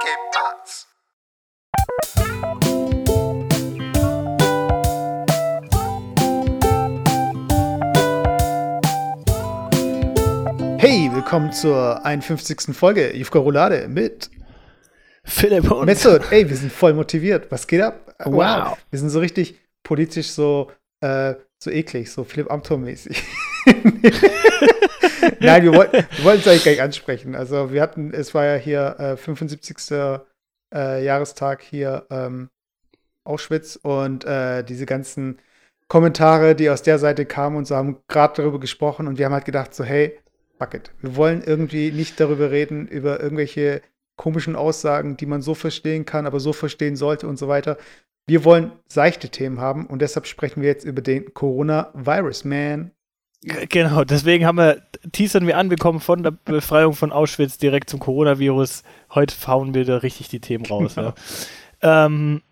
¿Qué pasa? Hey, willkommen zur 51. Folge Jufka Roulade mit Philipp und Messot. Ey, wir sind voll motiviert. Was geht ab? Wow. Wir sind so richtig politisch so, äh, so eklig, so Philipp Amthor-mäßig. Nein, wir, wollten es eigentlich gar nicht ansprechen. Also wir hatten, es war ja hier äh, 75. Äh, Jahrestag hier ähm, Auschwitz und äh, diese ganzen Kommentare, die aus der Seite kamen und so haben gerade darüber gesprochen und wir haben halt gedacht so, hey, fuck it. Wir wollen irgendwie nicht darüber reden, über irgendwelche komischen Aussagen, die man so verstehen kann, aber so verstehen sollte und so weiter. Wir wollen seichte Themen haben und deshalb sprechen wir jetzt über den Coronavirus, man. Genau, deswegen haben wir, teasern wir an, wir kommen von der Befreiung von Auschwitz direkt zum Coronavirus. Heute fauen wir da richtig die Themen raus. Genau. Ja. Ähm,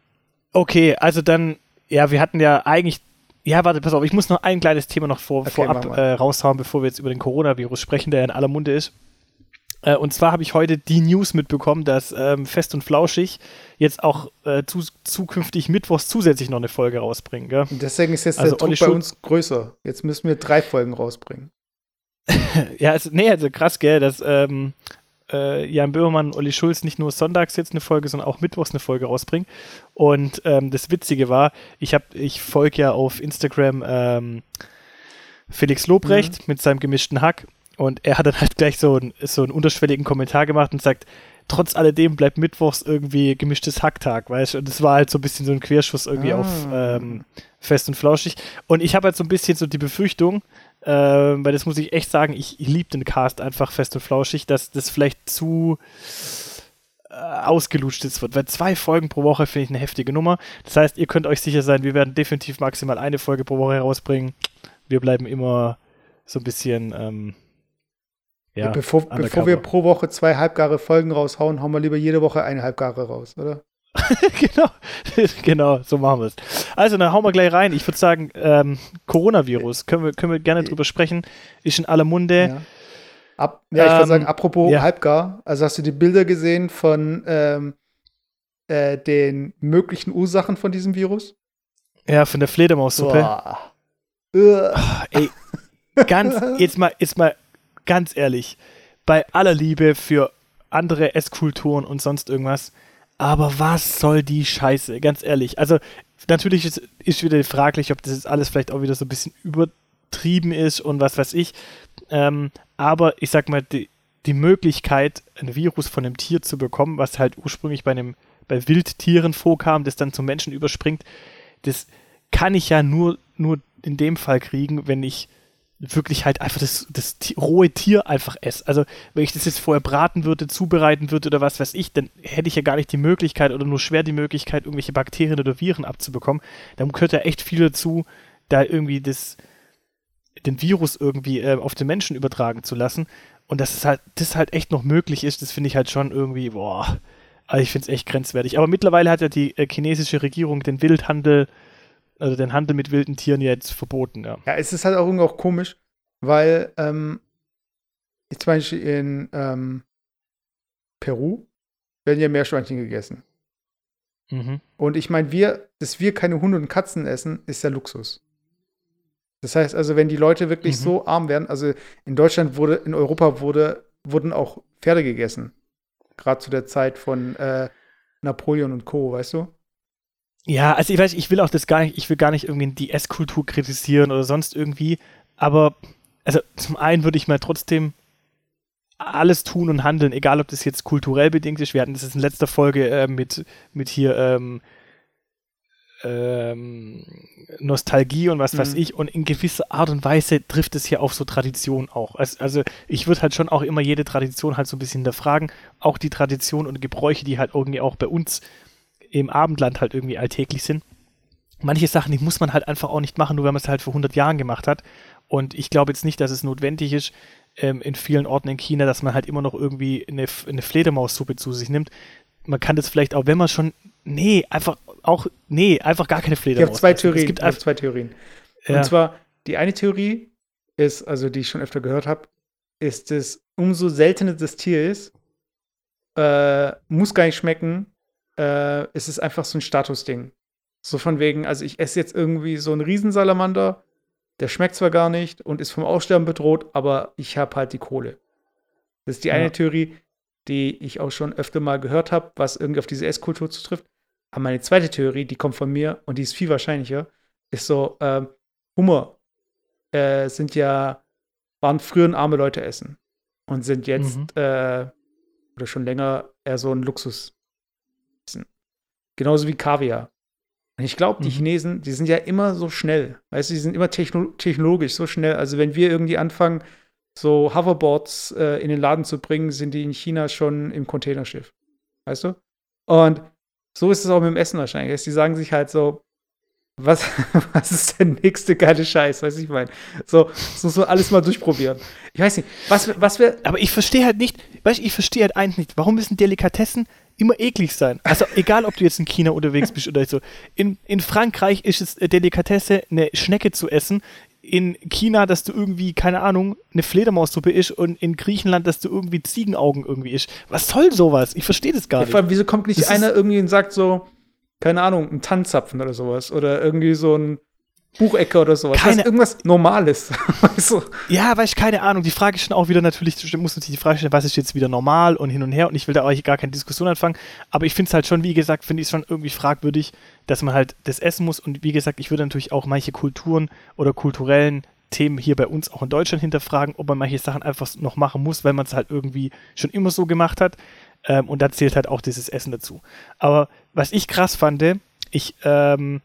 okay, also dann, ja, wir hatten ja eigentlich, ja, warte, pass auf, ich muss noch ein kleines Thema noch vor, Okay, vorab äh, raushauen, bevor wir jetzt über den Coronavirus sprechen, der in aller Munde ist. Äh, und zwar habe ich heute die News mitbekommen, dass ähm, Fest und Flauschig jetzt auch äh, zu, zukünftig mittwochs zusätzlich noch eine Folge rausbringen. Gell? Und deswegen ist jetzt Also der Druck bei uns größer. Jetzt müssen wir drei Folgen rausbringen. Ja, also, nee, also krass, gell, dass ähm, äh, Jan Böhmermann und Olli Schulz nicht nur sonntags jetzt eine Folge, sondern auch mittwochs eine Folge rausbringen. Und ähm, das Witzige war, ich habe, ich folge ja auf Instagram ähm, Felix Lobrecht mit seinem gemischten Hack und er hat dann halt gleich so, ein, so einen unterschwelligen Kommentar gemacht und sagt, trotz alledem bleibt mittwochs irgendwie gemischtes Hacktag, weißt du? Und das war halt so ein bisschen so ein Querschuss irgendwie Ah. auf ähm, Fest und Flauschig. Und ich habe halt so ein bisschen so die Befürchtung, ähm, weil das muss ich echt sagen, ich, ich liebe den Cast einfach fest und flauschig, dass das vielleicht zu äh, ausgelutscht ist wird. Weil zwei Folgen pro Woche finde ich eine heftige Nummer. Das heißt, ihr könnt euch sicher sein, wir werden definitiv maximal eine Folge pro Woche herausbringen. Wir bleiben immer so ein bisschen, ähm, ja, bevor, bevor wir pro Woche zwei halbgare Folgen raushauen, hauen wir lieber jede Woche eine halbgare raus, oder? genau, genau, so machen wir es. Also, dann hauen wir gleich rein. Ich würde sagen, ähm, Coronavirus, können wir, können wir gerne drüber sprechen, ist in aller Munde. Ja. Ab, ja, ich würde Ähm, sagen, apropos ja. halbgar, also hast du die Bilder gesehen von ähm, äh, den möglichen Ursachen von diesem Virus? Ja, von der Fledermaussuppe. Äh, Ey, ganz, jetzt mal, jetzt mal ganz ehrlich, bei aller Liebe für andere Esskulturen und sonst irgendwas, aber was soll die Scheiße, ganz ehrlich. Also, natürlich ist, ist wieder fraglich, ob das jetzt alles vielleicht auch wieder so ein bisschen übertrieben ist und was weiß ich. Ähm, aber ich sag mal, die, die Möglichkeit, ein Virus von einem Tier zu bekommen, was halt ursprünglich bei einem, bei Wildtieren vorkam, das dann zum Menschen überspringt, das kann ich ja nur, nur in dem Fall kriegen, wenn ich wirklich halt einfach das, das rohe Tier einfach esse. Also, wenn ich das jetzt vorher braten würde, zubereiten würde oder was weiß ich, dann hätte ich ja gar nicht die Möglichkeit oder nur schwer die Möglichkeit, irgendwelche Bakterien oder Viren abzubekommen. Dann gehört ja echt viel dazu, da irgendwie das, den Virus irgendwie äh, auf den Menschen übertragen zu lassen. Und dass es halt, das halt echt noch möglich ist, das finde ich halt schon irgendwie, boah, also ich finde es echt grenzwertig. Aber mittlerweile hat ja die äh, chinesische Regierung den Wildhandel, also den Handel mit wilden Tieren jetzt verboten, ja. Ja, es ist halt auch irgendwie auch komisch, weil ähm, ich zum Beispiel in ähm, Peru werden ja Meerschweinchen gegessen. Mhm. Und ich meine, wir, dass wir keine Hunde und Katzen essen, ist ja Luxus. Das heißt also, wenn die Leute wirklich Mhm. so arm werden, also in Deutschland wurde, in Europa wurde, wurden auch Pferde gegessen. Gerade zu der Zeit von äh, Napoleon und Co., weißt du? Ja, also ich weiß, ich will auch das gar nicht, ich will gar nicht irgendwie die Esskultur kritisieren oder sonst irgendwie, aber also zum einen würde ich mal trotzdem alles tun und handeln, egal ob das jetzt kulturell bedingt ist. Wir hatten das jetzt in letzter Folge äh, mit, mit hier ähm, ähm, Nostalgie und was weiß Mhm. ich. Und in gewisser Art und Weise trifft es hier auf so Tradition auch. Also, also ich würde halt schon auch immer jede Tradition halt so ein bisschen hinterfragen. Auch die Tradition und Gebräuche, die halt irgendwie auch bei uns im Abendland halt irgendwie alltäglich sind. Manche Sachen, die muss man halt einfach auch nicht machen, nur weil man es halt vor 100 Jahren gemacht hat. Und ich glaube jetzt nicht, dass es notwendig ist, ähm, in vielen Orten in China, dass man halt immer noch irgendwie eine, eine Fledermaussuppe zu sich nimmt. Man kann das vielleicht auch, wenn man schon, nee, einfach auch, nee, einfach gar keine Ich Fledermaus. habe zwei. Theorien. Es gibt Ich einfach, zwei Theorien. ja, Und zwar, die eine Theorie ist, also die ich schon öfter gehört habe, ist es, umso seltener das Tier ist, äh, muss gar nicht schmecken. Äh, es ist einfach so ein Statusding. So von wegen, also ich esse jetzt irgendwie so einen Riesensalamander, der schmeckt zwar gar nicht und ist vom Aussterben bedroht, aber ich habe halt die Kohle. Das ist die ja. eine Theorie, die ich auch schon öfter mal gehört habe, was irgendwie auf diese Esskultur zutrifft. Aber meine zweite Theorie, die kommt von mir und die ist viel wahrscheinlicher, ist so, ähm, Hummer äh, sind ja, waren früher arme Leute essen und sind jetzt mhm. äh, oder schon länger eher so ein Luxus. Genauso wie Kaviar. Und ich glaube, die mhm. Chinesen, die sind ja immer so schnell. Weißt du, die sind immer techno technologisch so schnell. Also, wenn wir irgendwie anfangen, so Hoverboards äh, in den Laden zu bringen, sind die in China schon im Containerschiff. Weißt du? Und so ist es auch mit dem Essen wahrscheinlich. Die sagen sich halt so, was, was ist der nächste geile Scheiß, weiß ich mein. So, so, so alles mal durchprobieren. Ich weiß nicht, was, was wir. Aber ich verstehe halt nicht, weißt ich verstehe halt eins nicht, warum müssen Delikatessen immer eklig sein? Also egal, ob du jetzt in China unterwegs bist oder so. In, in Frankreich ist es Delikatesse, eine Schnecke zu essen in China, dass du irgendwie, keine Ahnung, eine Fledermaussuppe isst und in Griechenland, dass du irgendwie Ziegenaugen irgendwie isst. Was soll sowas? Ich verstehe das gar ja, nicht. Vor allem, wieso kommt nicht das einer irgendwie und sagt so, keine Ahnung, ein Tanzzapfen oder sowas oder irgendwie so ein Buchecke oder sowas. Keine, das irgendwas Normales. du? Ja, weiß ich, keine Ahnung. Die Frage ist schon auch wieder natürlich, muss natürlich die Frage stellen, was ist jetzt wieder normal und hin und her und ich will da auch gar keine Diskussion anfangen, aber ich finde es halt schon, wie gesagt, finde ich es schon irgendwie fragwürdig, dass man halt das essen muss und wie gesagt, ich würde natürlich auch manche Kulturen oder kulturellen Themen hier bei uns auch in Deutschland hinterfragen, ob man manche Sachen einfach noch machen muss, weil man es halt irgendwie schon immer so gemacht hat. Ähm, und da zählt halt auch dieses Essen dazu. Aber was ich krass fand, ich ähm,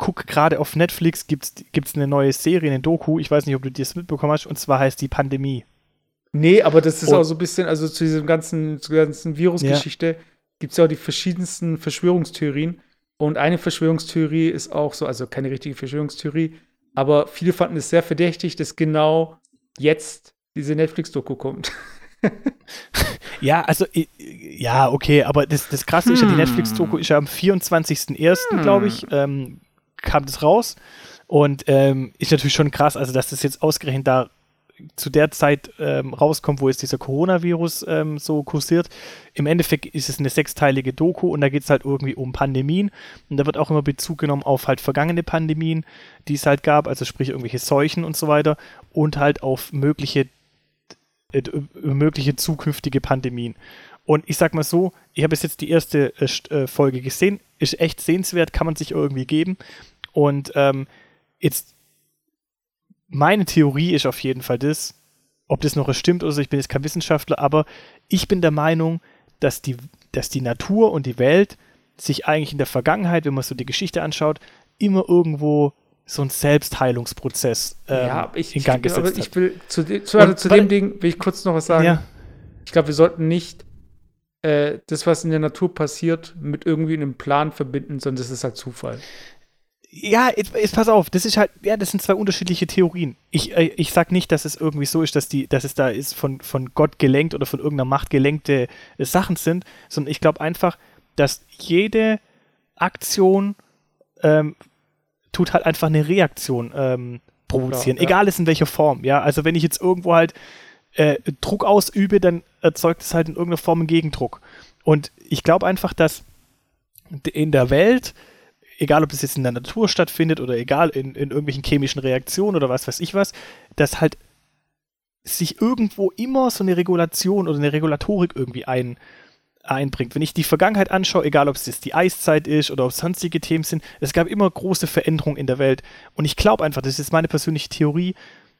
guck gerade auf Netflix, gibt es eine neue Serie, eine Doku, ich weiß nicht, ob du das mitbekommen hast, und zwar heißt die Pandemie. Nee, aber das ist und, auch so ein bisschen, also zu diesem ganzen, zur ganzen Virusgeschichte ja. gibt es ja auch die verschiedensten Verschwörungstheorien. Und eine Verschwörungstheorie ist auch so, also keine richtige Verschwörungstheorie, aber viele fanden es sehr verdächtig, dass genau jetzt diese Netflix-Doku kommt. ja, also, ja, okay, aber das, das Krasse ist ja, die hm. Netflix-Doku ist ja am 24.01., hm. glaube ich, ähm, kam das raus. Und ähm, ist natürlich schon krass, also dass das jetzt ausgerechnet da zu der Zeit ähm, rauskommt, wo jetzt dieser Coronavirus ähm, so kursiert. Im Endeffekt ist es eine sechsteilige Doku und da geht es halt irgendwie um Pandemien und da wird auch immer Bezug genommen auf halt vergangene Pandemien, die es halt gab, also sprich irgendwelche Seuchen und so weiter und halt auf mögliche, äh, mögliche zukünftige Pandemien. Und ich sag mal so, ich habe jetzt die erste äh, äh, Folge gesehen, ist echt sehenswert, kann man sich irgendwie geben. Und ähm, jetzt, meine Theorie ist auf jeden Fall das, ob das noch stimmt oder so, ich bin jetzt kein Wissenschaftler, aber ich bin der Meinung, dass die, dass die Natur und die Welt sich eigentlich in der Vergangenheit, wenn man so die Geschichte anschaut, immer irgendwo so ein Selbstheilungsprozess ähm, ja, ich, in Gang gesetzt ich, ich will zu, zu, also zu dem Ding will ich kurz noch was sagen. Ja. Ich glaube, wir sollten nicht äh, das, was in der Natur passiert, mit irgendwie einem Plan verbinden, sondern das ist halt Zufall. Ja, jetzt, jetzt, pass auf, das ist halt, ja, das sind zwei unterschiedliche Theorien. Ich, äh, ich sag nicht, dass es irgendwie so ist, dass die, dass es da ist von, von Gott gelenkt oder von irgendeiner Macht gelenkte äh, Sachen sind, sondern ich glaube einfach, dass jede Aktion ähm, tut halt einfach eine Reaktion ähm, provozieren, ja, ja. egal ist in welcher Form, ja. Also wenn ich jetzt irgendwo halt äh, Druck ausübe, dann erzeugt es halt in irgendeiner Form einen Gegendruck. Und ich glaube einfach, dass in der Welt, egal ob es jetzt in der Natur stattfindet oder egal in, in irgendwelchen chemischen Reaktionen oder was weiß ich was, dass halt sich irgendwo immer so eine Regulation oder eine Regulatorik irgendwie ein, einbringt. Wenn ich die Vergangenheit anschaue, egal ob es jetzt die Eiszeit ist oder ob es sonstige Themen sind, es gab immer große Veränderungen in der Welt. Und ich glaube einfach, das ist meine persönliche Theorie,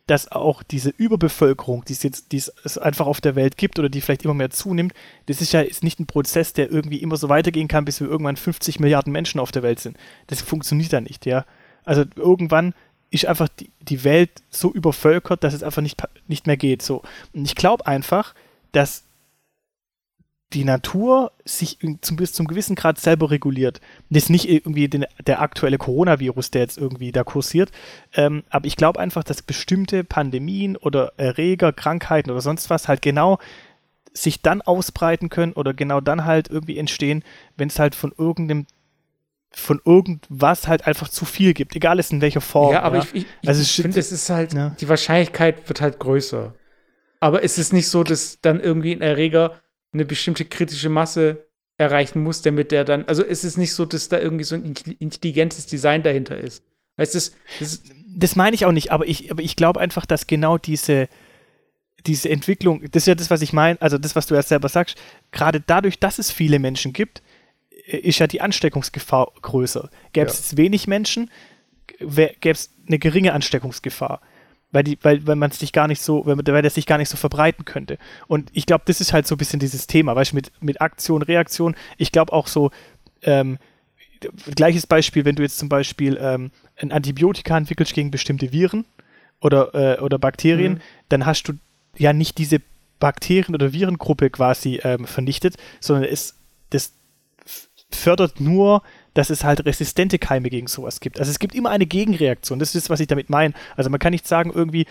dass auch diese Überbevölkerung, die es jetzt die es einfach auf der Welt gibt oder die vielleicht immer mehr zunimmt, das ist ja ist nicht ein Prozess, der irgendwie immer so weitergehen kann, bis wir irgendwann 50 Milliarden Menschen auf der Welt sind. Das funktioniert ja nicht, ja. Also irgendwann ist einfach die, die Welt so übervölkert, dass es einfach nicht, nicht mehr geht. So. Und ich glaube einfach, dass die Natur sich zum, bis zum gewissen Grad selber reguliert. Das ist nicht irgendwie den, der aktuelle Coronavirus, der jetzt irgendwie da kursiert, ähm, aber ich glaube einfach, dass bestimmte Pandemien oder Erreger, Krankheiten oder sonst was halt genau sich dann ausbreiten können oder genau dann halt irgendwie entstehen, wenn es halt von irgendeinem von irgendwas halt einfach zu viel gibt, egal ist in welcher Form. Ja, aber ja. ich, ich, also ich finde, es ist halt, ja. die Wahrscheinlichkeit wird halt größer. Aber es ist nicht so, dass dann irgendwie ein Erreger eine bestimmte kritische Masse erreichen muss, damit der dann, also es ist nicht so, dass da irgendwie so ein intelligentes Design dahinter ist. Weißt du, das, das, das meine ich auch nicht, aber ich, aber ich glaube einfach, dass genau diese, diese Entwicklung, das ist ja das, was ich meine, also das, was du ja selber sagst, gerade dadurch, dass es viele Menschen gibt, äh, ist ja die Ansteckungsgefahr größer. Gäbe es ja. wenig Menschen, gäbe es eine geringe Ansteckungsgefahr weil die, weil, weil man es sich gar nicht so, weil, weil das sich gar nicht so verbreiten könnte. Und ich glaube, das ist halt so ein bisschen dieses Thema, weißt du, mit, mit Aktion, Reaktion. Ich glaube auch so, ähm, gleiches Beispiel, wenn du jetzt zum Beispiel ähm, ein Antibiotika entwickelst gegen bestimmte Viren oder, äh, oder Bakterien, mhm. dann hast du ja nicht diese Bakterien- oder Virengruppe quasi ähm, vernichtet, sondern es, das fördert nur dass es halt resistente Keime gegen sowas gibt. Also es gibt immer eine Gegenreaktion. Das ist, was ich damit meine. Also man kann nicht sagen, irgendwie,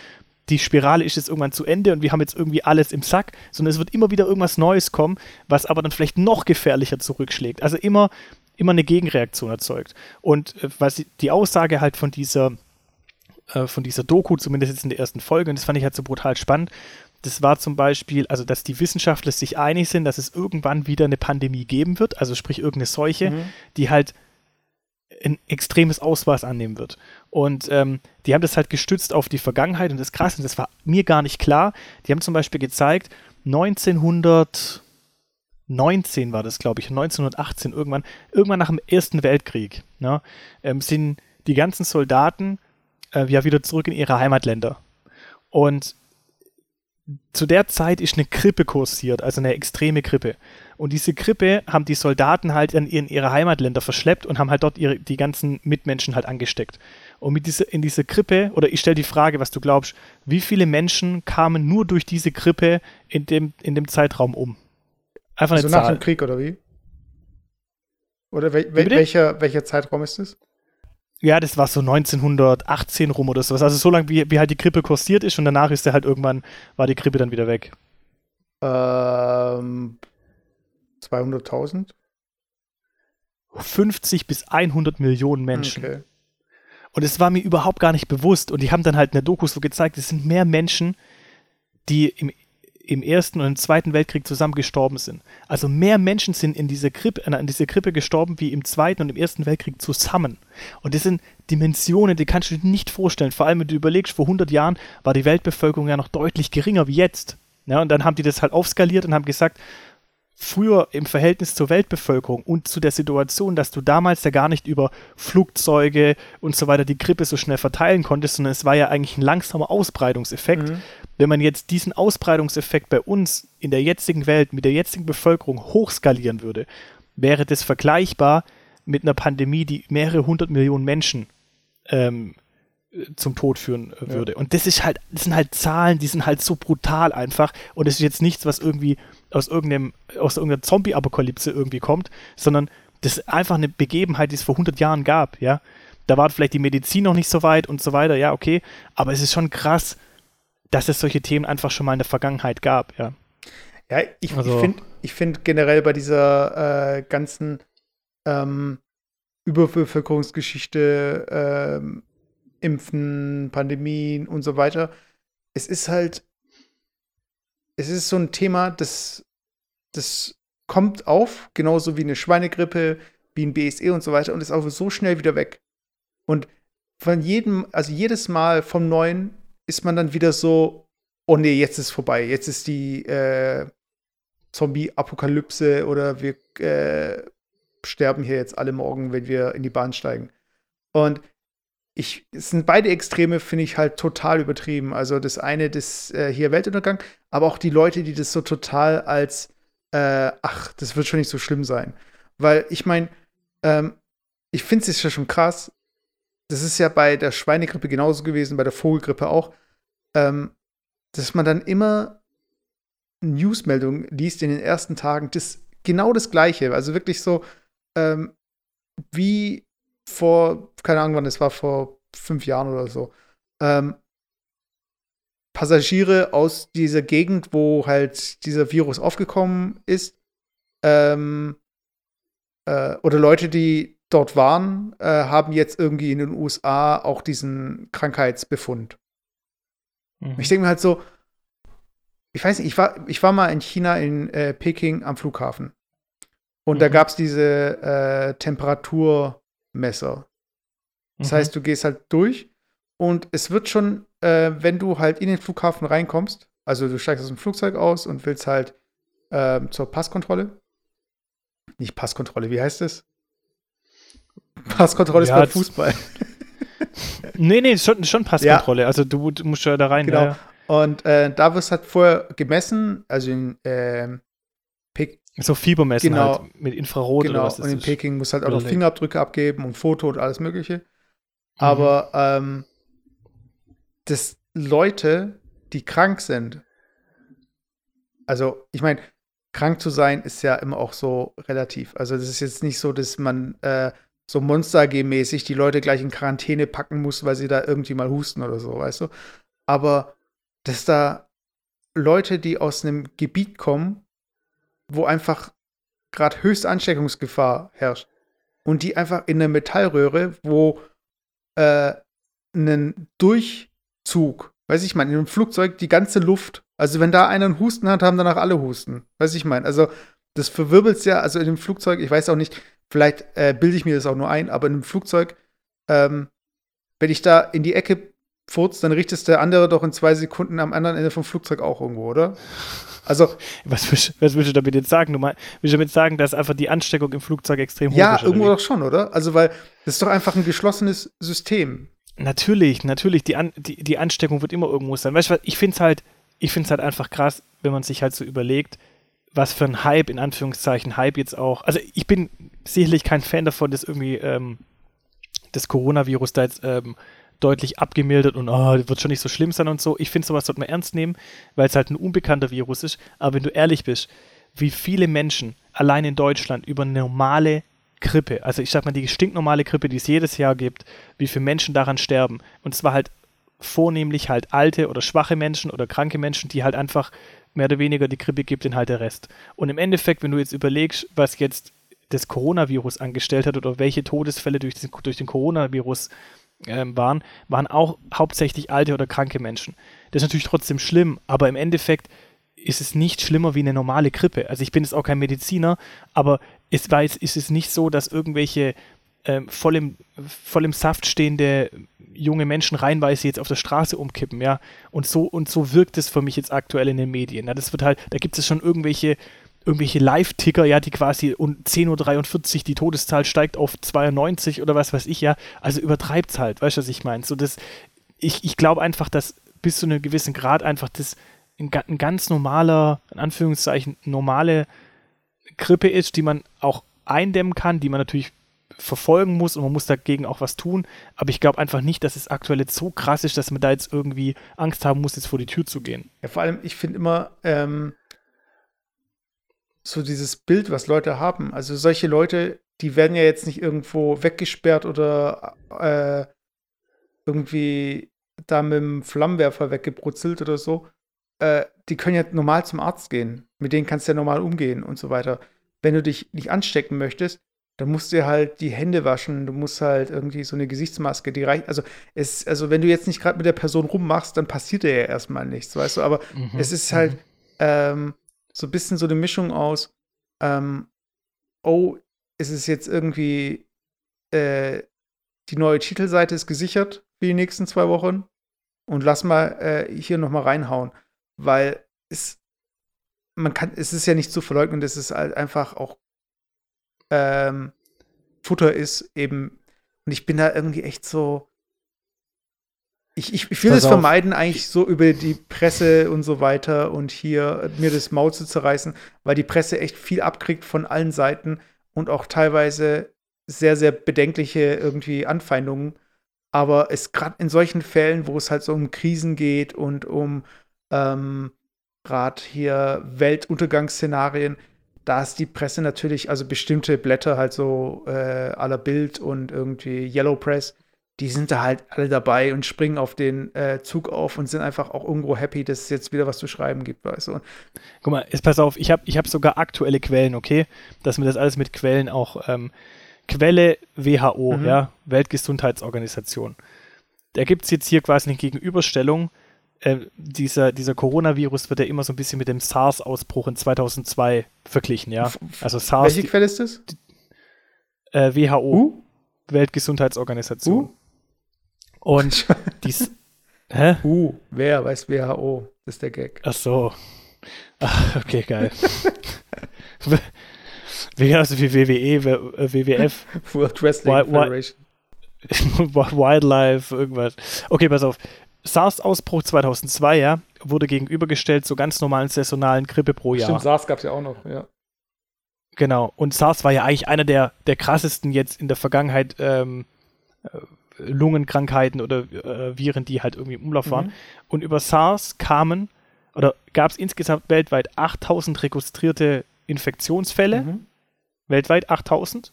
die Spirale ist jetzt irgendwann zu Ende und wir haben jetzt irgendwie alles im Sack, sondern es wird immer wieder irgendwas Neues kommen, was aber dann vielleicht noch gefährlicher zurückschlägt. Also immer, immer eine Gegenreaktion erzeugt. Und äh, was die Aussage halt von dieser, äh, von dieser Doku, zumindest jetzt in der ersten Folge, und das fand ich halt so brutal spannend, das war zum Beispiel, also dass die Wissenschaftler sich einig sind, dass es irgendwann wieder eine Pandemie geben wird, also sprich irgendeine Seuche, mhm. die halt ein extremes Ausmaß annehmen wird. Und ähm, die haben das halt gestützt auf die Vergangenheit und das krass, und das war mir gar nicht klar. Die haben zum Beispiel gezeigt, 1919 war das, glaube ich, 1918 irgendwann, irgendwann nach dem Ersten Weltkrieg, ne, ähm, sind die ganzen Soldaten äh, ja wieder zurück in ihre Heimatländer. Und zu der Zeit ist eine Krippe kursiert, also eine extreme Krippe. Und diese Krippe haben die Soldaten halt in, in ihre Heimatländer verschleppt und haben halt dort ihre, die ganzen Mitmenschen halt angesteckt. Und mit dieser, in diese Krippe, oder ich stelle die Frage, was du glaubst, wie viele Menschen kamen nur durch diese Krippe in dem, in dem Zeitraum um? Einfach eine also Zahl. nach dem Krieg, oder wie? Oder wel, wel, welcher, welcher Zeitraum ist es? Ja, das war so 1918 rum oder sowas. Also so lange, wie, wie halt die Grippe kursiert ist und danach ist er halt irgendwann, war die Grippe dann wieder weg. Ähm, 200.000? 50 bis 100 Millionen Menschen. Okay. Und es war mir überhaupt gar nicht bewusst. Und die haben dann halt in der Doku so gezeigt, es sind mehr Menschen, die im im Ersten und im Zweiten Weltkrieg zusammen gestorben sind. Also mehr Menschen sind in dieser Krippe, in dieser Krippe gestorben wie im Zweiten und im Ersten Weltkrieg zusammen. Und das sind Dimensionen, die kannst du dir nicht vorstellen. Vor allem, wenn du überlegst, vor 100 Jahren war die Weltbevölkerung ja noch deutlich geringer wie jetzt. Ja, und dann haben die das halt aufskaliert und haben gesagt, früher im Verhältnis zur Weltbevölkerung und zu der Situation, dass du damals ja gar nicht über Flugzeuge und so weiter die Grippe so schnell verteilen konntest, sondern es war ja eigentlich ein langsamer Ausbreitungseffekt. Mhm. Wenn man jetzt diesen Ausbreitungseffekt bei uns in der jetzigen Welt mit der jetzigen Bevölkerung hochskalieren würde, wäre das vergleichbar mit einer Pandemie, die mehrere hundert Millionen Menschen ähm, zum Tod führen äh, würde. Ja. Und das ist halt, das sind halt Zahlen, die sind halt so brutal einfach. Und es ist jetzt nichts, was irgendwie aus irgendeinem, aus irgendeiner Zombie-Apokalypse irgendwie kommt, sondern das ist einfach eine Begebenheit, die es vor 100 Jahren gab, ja. Da war vielleicht die Medizin noch nicht so weit und so weiter, ja, okay. Aber es ist schon krass, dass es solche Themen einfach schon mal in der Vergangenheit gab, ja. Ja, ich, also, ich finde ich find generell bei dieser äh, ganzen ähm, Überbevölkerungsgeschichte ähm, Impfen, Pandemien und so weiter. Es ist halt, es ist so ein Thema, das, das kommt auf, genauso wie eine Schweinegrippe, wie ein BSE und so weiter und ist auch so schnell wieder weg. Und von jedem, also jedes Mal vom Neuen ist man dann wieder so, oh nee, jetzt ist vorbei, jetzt ist die äh, Zombie-Apokalypse oder wir äh, sterben hier jetzt alle morgen, wenn wir in die Bahn steigen. Und ich, es sind beide Extreme, finde ich halt total übertrieben. Also das eine, das äh, hier Weltuntergang, aber auch die Leute, die das so total als, äh, ach, das wird schon nicht so schlimm sein. Weil ich meine, ähm, ich finde es ja schon krass. Das ist ja bei der Schweinegrippe genauso gewesen, bei der Vogelgrippe auch, ähm, dass man dann immer Newsmeldungen liest in den ersten Tagen, das genau das Gleiche. Also wirklich so, ähm, wie vor, keine Ahnung wann, das war vor fünf Jahren oder so, ähm, Passagiere aus dieser Gegend, wo halt dieser Virus aufgekommen ist, ähm, äh, oder Leute, die dort waren, äh, haben jetzt irgendwie in den USA auch diesen Krankheitsbefund. Mhm. Ich denke mir halt so, ich weiß nicht, ich war, ich war mal in China in äh, Peking am Flughafen. Und mhm. da gab es diese äh, Temperaturmesser. Das mhm. heißt, du gehst halt durch und es wird schon, äh, wenn du halt in den Flughafen reinkommst, also du steigst aus dem Flugzeug aus und willst halt ähm, zur Passkontrolle. Nicht Passkontrolle, wie heißt es? Passkontrolle ja, ist beim Fußball. nee, nee, schon, schon Passkontrolle. Ja. Also du, du, musst ja da rein. Genau. Ja. Und äh, da wirst halt vorher gemessen, also in äh, so Fiebermessen genau, halt mit Infrarot genau. oder was das Und in ist. Peking muss halt auch noch Fingerabdrücke abgeben und Foto und alles mögliche. Mhm. Aber ähm, das Leute, die krank sind, also ich meine, krank zu sein ist ja immer auch so relativ. Also das ist jetzt nicht so, dass man äh, so Monster AG-mäßig die Leute gleich in Quarantäne packen muss, weil sie da irgendwie mal husten oder so, weißt du? Aber dass da Leute, die aus einem Gebiet kommen, wo einfach gerade höchste Ansteckungsgefahr herrscht. Und die einfach in der Metallröhre, wo äh, einen Durchzug, weiß ich meine, in einem Flugzeug die ganze Luft, also wenn da einer einen Husten hat, haben danach alle Husten, weiß ich meine, also das verwirbelt ja, also in dem Flugzeug, ich weiß auch nicht, vielleicht äh, bilde ich mir das auch nur ein, aber in einem Flugzeug, ähm, wenn ich da in die Ecke furzt, dann richtest der andere doch in zwei Sekunden am anderen Ende vom Flugzeug auch irgendwo, oder? Also. Was, was willst du damit jetzt sagen? Du mein, willst du damit sagen, dass einfach die Ansteckung im Flugzeug extrem hoch ja, ist? Ja, irgendwo doch schon, oder? Also, weil das ist doch einfach ein geschlossenes System. Natürlich, natürlich, die, An die, die Ansteckung wird immer irgendwo sein. Weißt du was, ich finde es halt, ich finde es halt einfach krass, wenn man sich halt so überlegt, was für ein Hype, in Anführungszeichen, Hype jetzt auch. Also ich bin sicherlich kein Fan davon, dass irgendwie ähm, das Coronavirus da jetzt ähm, deutlich abgemildert und oh, wird schon nicht so schlimm sein und so. Ich finde, sowas sollte man ernst nehmen, weil es halt ein unbekannter Virus ist. Aber wenn du ehrlich bist, wie viele Menschen allein in Deutschland über normale Grippe, also ich sag mal die stinknormale Grippe, die es jedes Jahr gibt, wie viele Menschen daran sterben. Und zwar halt vornehmlich halt alte oder schwache Menschen oder kranke Menschen, die halt einfach mehr oder weniger die Grippe gibt, den halt der Rest. Und im Endeffekt, wenn du jetzt überlegst, was jetzt das Coronavirus angestellt hat oder welche Todesfälle durch, den, durch den Coronavirus äh, waren, waren auch hauptsächlich alte oder kranke Menschen. Das ist natürlich trotzdem schlimm, aber im Endeffekt ist es nicht schlimmer wie eine normale Grippe. Also ich bin jetzt auch kein Mediziner, aber es weiß, ist es nicht so, dass irgendwelche ähm, voll, im, voll im Saft stehende junge Menschen reinweise jetzt auf der Straße umkippen, ja. Und so, und so wirkt es für mich jetzt aktuell in den Medien. Ja? Das wird halt, da gibt es schon irgendwelche irgendwelche Live-Ticker, ja, die quasi um 10.43 Uhr die Todeszahl steigt auf 92 oder was weiß ich, ja. Also übertreibt es halt, weißt du, was ich meine? So, das, ich ich glaube einfach, dass bis zu einem gewissen Grad einfach das ein, ein ganz normaler, in Anführungszeichen, normale Grippe ist, die man auch eindämmen kann, die man natürlich verfolgen muss und man muss dagegen auch was tun. Aber ich glaube einfach nicht, dass es aktuell jetzt so krass ist, dass man da jetzt irgendwie Angst haben muss, jetzt vor die Tür zu gehen. Ja, vor allem, ich finde immer, ähm, so dieses Bild, was Leute haben. Also solche Leute, die werden ja jetzt nicht irgendwo weggesperrt oder äh, irgendwie da mit dem Flammenwerfer weggebrutzelt oder so. Äh, die können ja normal zum Arzt gehen. Mit denen kannst du ja normal umgehen und so weiter. Wenn du dich nicht anstecken möchtest, dann musst du halt die Hände waschen, du musst halt irgendwie so eine Gesichtsmaske, die reicht. Also, es, also wenn du jetzt nicht gerade mit der Person rummachst, dann passiert dir ja erstmal nichts, weißt du, aber mhm. es ist halt, mhm. ähm, so ein bisschen so eine Mischung aus, ähm, oh, ist es jetzt irgendwie, äh, die neue Titelseite ist gesichert für die nächsten zwei Wochen und lass mal äh, hier noch mal reinhauen, weil es man kann, es ist ja nicht zu verleugnen, dass es halt einfach auch ähm, Futter ist eben. Und ich bin da irgendwie echt so, ich, ich, ich will es vermeiden, eigentlich so über die Presse und so weiter und hier mir das Maul zu zerreißen, weil die Presse echt viel abkriegt von allen Seiten und auch teilweise sehr, sehr bedenkliche irgendwie Anfeindungen. Aber es gerade in solchen Fällen, wo es halt so um Krisen geht und um ähm, gerade hier Weltuntergangsszenarien, da ist die Presse natürlich, also bestimmte Blätter halt so äh, aller Bild und irgendwie Yellow Press, die sind da halt alle dabei und springen auf den äh, Zug auf und sind einfach auch irgendwo happy, dass es jetzt wieder was zu schreiben gibt, weißt du. Guck mal, jetzt pass auf, ich habe ich hab sogar aktuelle Quellen, okay? Dass mir das alles mit Quellen auch, ähm, Quelle WHO, mhm. ja, Weltgesundheitsorganisation. Da gibt es jetzt hier quasi eine Gegenüberstellung äh, dieser, dieser Coronavirus wird ja immer so ein bisschen mit dem SARS-Ausbruch in 2002 verglichen, ja. Also SARS. Welche Quelle ist das? Äh, WHO, uh? Weltgesundheitsorganisation. Uh? Und dies. Hä? Uh, wer weiß WHO? Das ist der Gag. Ach so. Ach, okay, geil. Wie also wie WWE, WWF. World Wrestling Wi Federation. Wildlife, irgendwas. Okay, pass auf. SARS-Ausbruch 2002, ja, wurde gegenübergestellt zu ganz normalen saisonalen Grippe pro Jahr. Stimmt, SARS gab es ja auch noch, ja. Genau, und SARS war ja eigentlich einer der, der krassesten jetzt in der Vergangenheit ähm, äh, Lungenkrankheiten oder äh, Viren, die halt irgendwie im Umlauf waren. Mhm. Und über SARS kamen oder gab es insgesamt weltweit 8000 registrierte Infektionsfälle. Mhm. Weltweit 8000.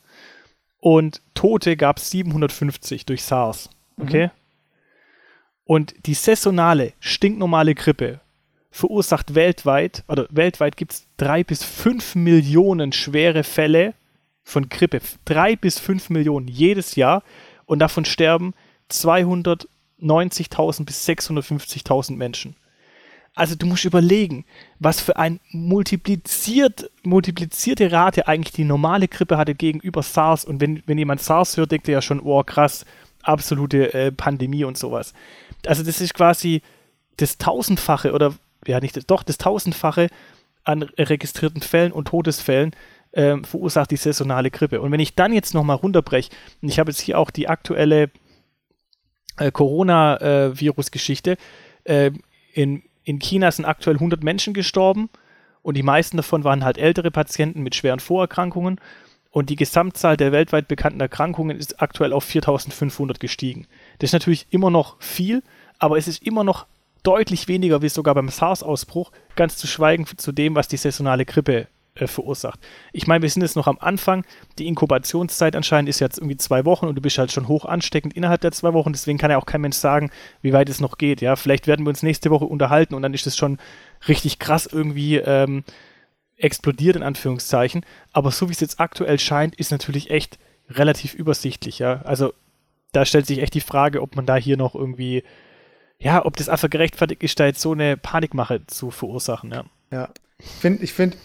Und Tote gab es 750 durch SARS. Okay? Mhm. Und die saisonale, stinknormale Grippe verursacht weltweit, oder weltweit gibt es drei bis fünf Millionen schwere Fälle von Grippe. Drei bis fünf Millionen jedes Jahr. Und davon sterben 290.000 bis 650.000 Menschen. Also du musst überlegen, was für ein multipliziert, multiplizierte Rate eigentlich die normale Grippe hatte gegenüber SARS. Und wenn, wenn jemand SARS hört, denkt er ja schon, oh krass, absolute äh, Pandemie und sowas. Also das ist quasi das tausendfache oder ja nicht, doch das tausendfache an registrierten Fällen und Todesfällen äh, verursacht die saisonale Grippe. Und wenn ich dann jetzt nochmal runterbreche, und ich habe jetzt hier auch die aktuelle äh, Corona-Virus-Geschichte, äh, in in China sind aktuell 100 Menschen gestorben und die meisten davon waren halt ältere Patienten mit schweren Vorerkrankungen. Und die Gesamtzahl der weltweit bekannten Erkrankungen ist aktuell auf 4500 gestiegen. Das ist natürlich immer noch viel, aber es ist immer noch deutlich weniger wie sogar beim SARS-Ausbruch, ganz zu schweigen zu dem, was die saisonale Grippe äh, verursacht. Ich meine, wir sind jetzt noch am Anfang. Die Inkubationszeit anscheinend ist jetzt irgendwie zwei Wochen und du bist halt schon hoch ansteckend innerhalb der zwei Wochen. Deswegen kann ja auch kein Mensch sagen, wie weit es noch geht. Ja, vielleicht werden wir uns nächste Woche unterhalten und dann ist es schon richtig krass irgendwie ähm, explodiert in Anführungszeichen. Aber so wie es jetzt aktuell scheint, ist natürlich echt relativ übersichtlich. Ja, also da stellt sich echt die Frage, ob man da hier noch irgendwie ja, ob das einfach gerechtfertigt ist, da jetzt so eine Panikmache zu verursachen, ja. Ja. Ich finde, ich finde,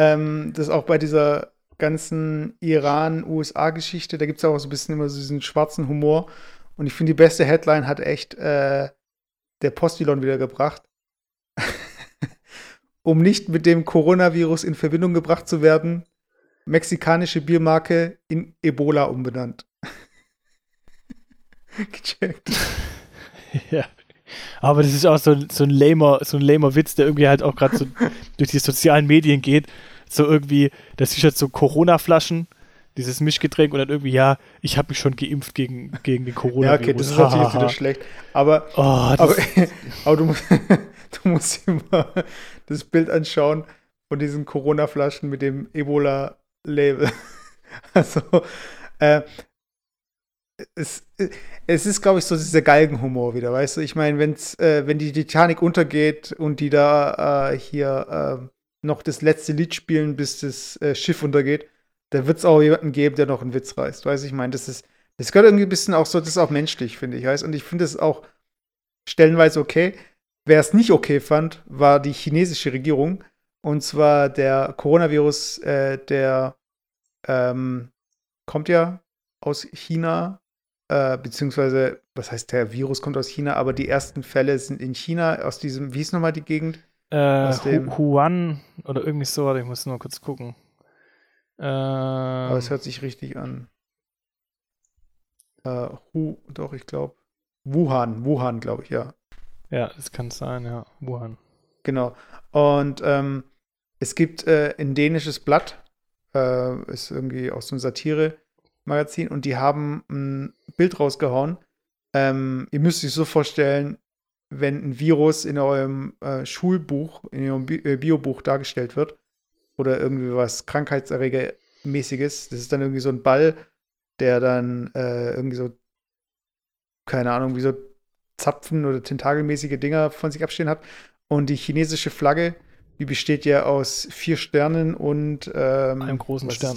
ähm, das auch bei dieser ganzen Iran-USA-Geschichte, da gibt es auch so ein bisschen immer so diesen schwarzen Humor. Und ich finde, die beste Headline hat echt äh, der Postilon wiedergebracht. um nicht mit dem Coronavirus in Verbindung gebracht zu werden, mexikanische Biermarke in Ebola umbenannt. Gecheckt. ja. Aber das ist auch so, so ein lamer, so ein lamer Witz, der irgendwie halt auch gerade so durch die sozialen Medien geht. So irgendwie, das ist jetzt so Corona-Flaschen, dieses Mischgetränk und dann irgendwie, ja, ich habe mich schon geimpft gegen, gegen den Corona. Ja, okay, das ist natürlich wieder schlecht. Aber, oh, aber, aber du, musst, du musst dir mal das Bild anschauen von diesen Corona-Flaschen mit dem Ebola-Label. Also, äh, es, es ist, glaube ich, so dieser Galgenhumor wieder, weißt du? Ich meine, wenn's, äh, wenn die Titanic untergeht und die da äh, hier äh, noch das letzte Lied spielen, bis das äh, Schiff untergeht, da wird es auch jemanden geben, der noch einen Witz reißt, weißt du? Ich meine, das ist, das gehört irgendwie ein bisschen auch so, das ist auch menschlich, finde ich, weißt Und ich finde es auch stellenweise okay. Wer es nicht okay fand, war die chinesische Regierung. Und zwar der Coronavirus, äh, der ähm, kommt ja aus China äh, beziehungsweise, was heißt, der Virus kommt aus China, aber die ersten Fälle sind in China, aus diesem, wie hieß nochmal die Gegend? Äh, aus dem Huan oder irgendwie so, ich muss nur kurz gucken. Ähm, aber es hört sich richtig an. Äh, Hu, doch, ich glaube. Wuhan, Wuhan, glaube ich, ja. Ja, das kann sein, ja. Wuhan. Genau. Und ähm, es gibt äh, ein dänisches Blatt, äh, ist irgendwie aus so einer Satire, Magazin und die haben ein Bild rausgehauen. Ähm, ihr müsst euch so vorstellen, wenn ein Virus in eurem äh, Schulbuch, in eurem Bi äh, Biobuch dargestellt wird oder irgendwie was Krankheitserregermäßiges, das ist dann irgendwie so ein Ball, der dann äh, irgendwie so, keine Ahnung, wie so Zapfen oder tentakelmäßige Dinger von sich abstehen hat. Und die chinesische Flagge, die besteht ja aus vier Sternen und ähm, einem großen Stern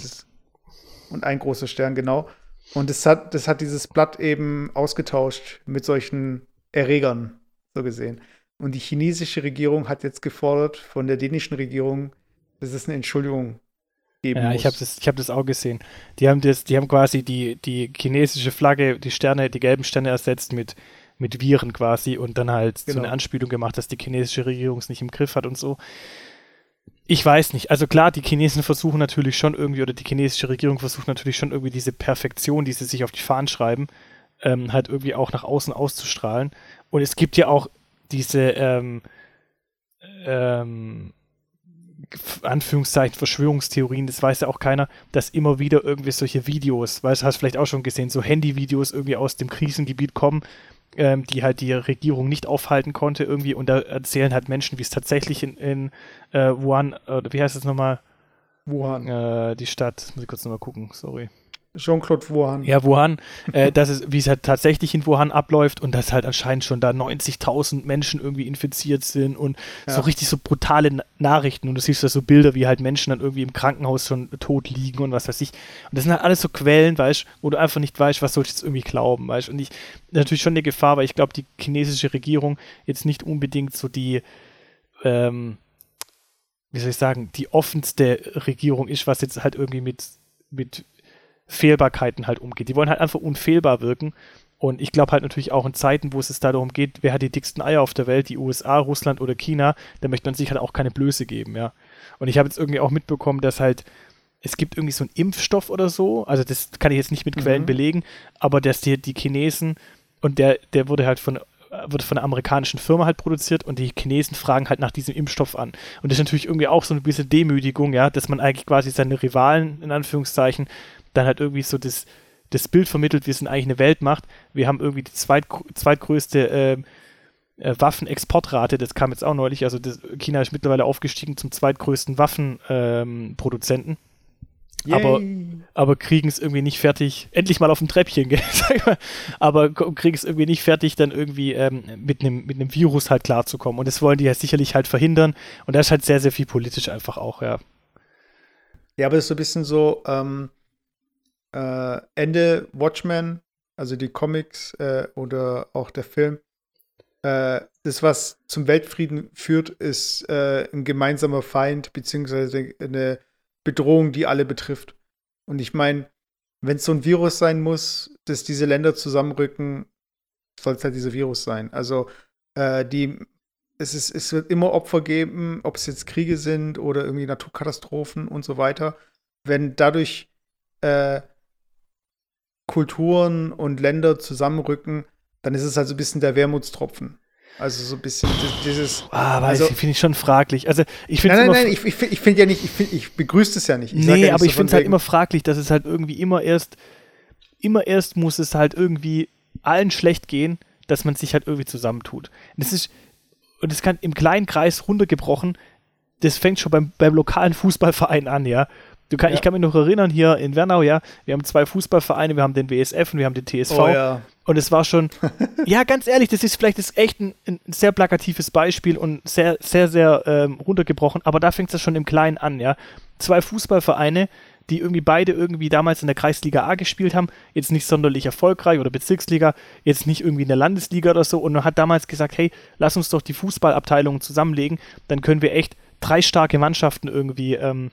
und ein großer Stern, genau. Und das hat, das hat dieses Blatt eben ausgetauscht mit solchen Erregern, so gesehen. Und die chinesische Regierung hat jetzt gefordert von der dänischen Regierung, dass es eine Entschuldigung geben ja, muss. ich habe das, hab das auch gesehen. Die haben, das, die haben quasi die, die chinesische Flagge, die Sterne, die gelben Sterne ersetzt mit, mit Viren quasi und dann halt genau. so eine Anspielung gemacht, dass die chinesische Regierung es nicht im Griff hat und so. Ich weiß nicht. Also klar, die Chinesen versuchen natürlich schon irgendwie, oder die chinesische Regierung versucht natürlich schon irgendwie diese Perfektion, die sie sich auf die Fahnen schreiben, ähm, halt irgendwie auch nach außen auszustrahlen. Und es gibt ja auch diese ähm, ähm, Anführungszeichen Verschwörungstheorien, das weiß ja auch keiner, dass immer wieder irgendwie solche Videos, weißt du, hast vielleicht auch schon gesehen, so Handyvideos irgendwie aus dem Krisengebiet kommen, ähm, die halt die Regierung nicht aufhalten konnte irgendwie und da erzählen halt Menschen, wie es tatsächlich in, in äh, Wuhan, oder wie heißt es nochmal? Wuhan. Äh, die Stadt, muss ich kurz nochmal gucken, sorry. Jean-Claude Wuhan. Ja, Wuhan, äh, das ist, wie es halt tatsächlich in Wuhan abläuft und dass halt anscheinend schon da 90.000 Menschen irgendwie infiziert sind und ja. so richtig so brutale Nachrichten und du siehst da so Bilder, wie halt Menschen dann irgendwie im Krankenhaus schon tot liegen und was weiß ich. Und das sind halt alles so Quellen, weißt wo du einfach nicht weißt, was soll ich jetzt irgendwie glauben, weißt Und ich, natürlich schon eine Gefahr, weil ich glaube, die chinesische Regierung jetzt nicht unbedingt so die, ähm, wie soll ich sagen, die offenste Regierung ist, was jetzt halt irgendwie mit, mit Fehlbarkeiten halt umgeht. Die wollen halt einfach unfehlbar wirken. Und ich glaube halt natürlich auch in Zeiten, wo es da darum geht, wer hat die dicksten Eier auf der Welt, die USA, Russland oder China, da möchte man sich halt auch keine Blöße geben, ja. Und ich habe jetzt irgendwie auch mitbekommen, dass halt es gibt irgendwie so einen Impfstoff oder so, also das kann ich jetzt nicht mit Quellen mhm. belegen, aber dass die, die Chinesen und der, der wurde halt von wird von einer amerikanischen Firma halt produziert und die Chinesen fragen halt nach diesem Impfstoff an. Und das ist natürlich irgendwie auch so eine gewisse Demütigung, ja, dass man eigentlich quasi seine Rivalen, in Anführungszeichen, dann halt irgendwie so das, das Bild vermittelt, wir sind eigentlich eine Weltmacht. Wir haben irgendwie die zweit, zweitgrößte äh, äh, Waffenexportrate, das kam jetzt auch neulich, also das, China ist mittlerweile aufgestiegen zum zweitgrößten Waffenproduzenten. Ähm, aber, aber kriegen es irgendwie nicht fertig, endlich mal auf dem Treppchen, gell, aber kriegen es irgendwie nicht fertig, dann irgendwie ähm, mit einem mit Virus halt klarzukommen. Und das wollen die ja sicherlich halt verhindern. Und da ist halt sehr, sehr viel politisch einfach auch, ja. Ja, aber das ist so ein bisschen so, ähm, äh, Ende Watchmen, also die Comics äh, oder auch der Film, äh, das, was zum Weltfrieden führt, ist äh, ein gemeinsamer Feind, beziehungsweise eine Bedrohung, die alle betrifft. Und ich meine, wenn es so ein Virus sein muss, dass diese Länder zusammenrücken, soll es halt dieser Virus sein. Also äh, die, es, ist, es wird immer Opfer geben, ob es jetzt Kriege sind oder irgendwie Naturkatastrophen und so weiter. Wenn dadurch äh, Kulturen und Länder zusammenrücken, dann ist es halt so ein bisschen der Wermutstropfen. Also so ein bisschen dieses. Ah, weiß also, finde ich schon fraglich. Also ich finde Nein, nein, nein, ich, ich, ich finde ja nicht, ich, find, ich begrüße es ja nicht. Ich nee, ja aber ich finde es halt immer fraglich, dass es halt irgendwie immer erst, immer erst muss es halt irgendwie allen schlecht gehen, dass man sich halt irgendwie zusammentut. Das ist, und das kann im kleinen Kreis runtergebrochen, das fängt schon beim, beim lokalen Fußballverein an, ja. Du kann, ja. Ich kann mich noch erinnern, hier in Wernau, ja, wir haben zwei Fußballvereine, wir haben den WSF und wir haben den TSV. Oh, ja. Und es war schon, ja, ganz ehrlich, das ist vielleicht das echt ein, ein sehr plakatives Beispiel und sehr, sehr, sehr ähm, runtergebrochen, aber da fängt es schon im Kleinen an, ja. Zwei Fußballvereine, die irgendwie beide irgendwie damals in der Kreisliga A gespielt haben, jetzt nicht sonderlich erfolgreich oder Bezirksliga, jetzt nicht irgendwie in der Landesliga oder so und man hat damals gesagt, hey, lass uns doch die Fußballabteilungen zusammenlegen, dann können wir echt drei starke Mannschaften irgendwie ähm,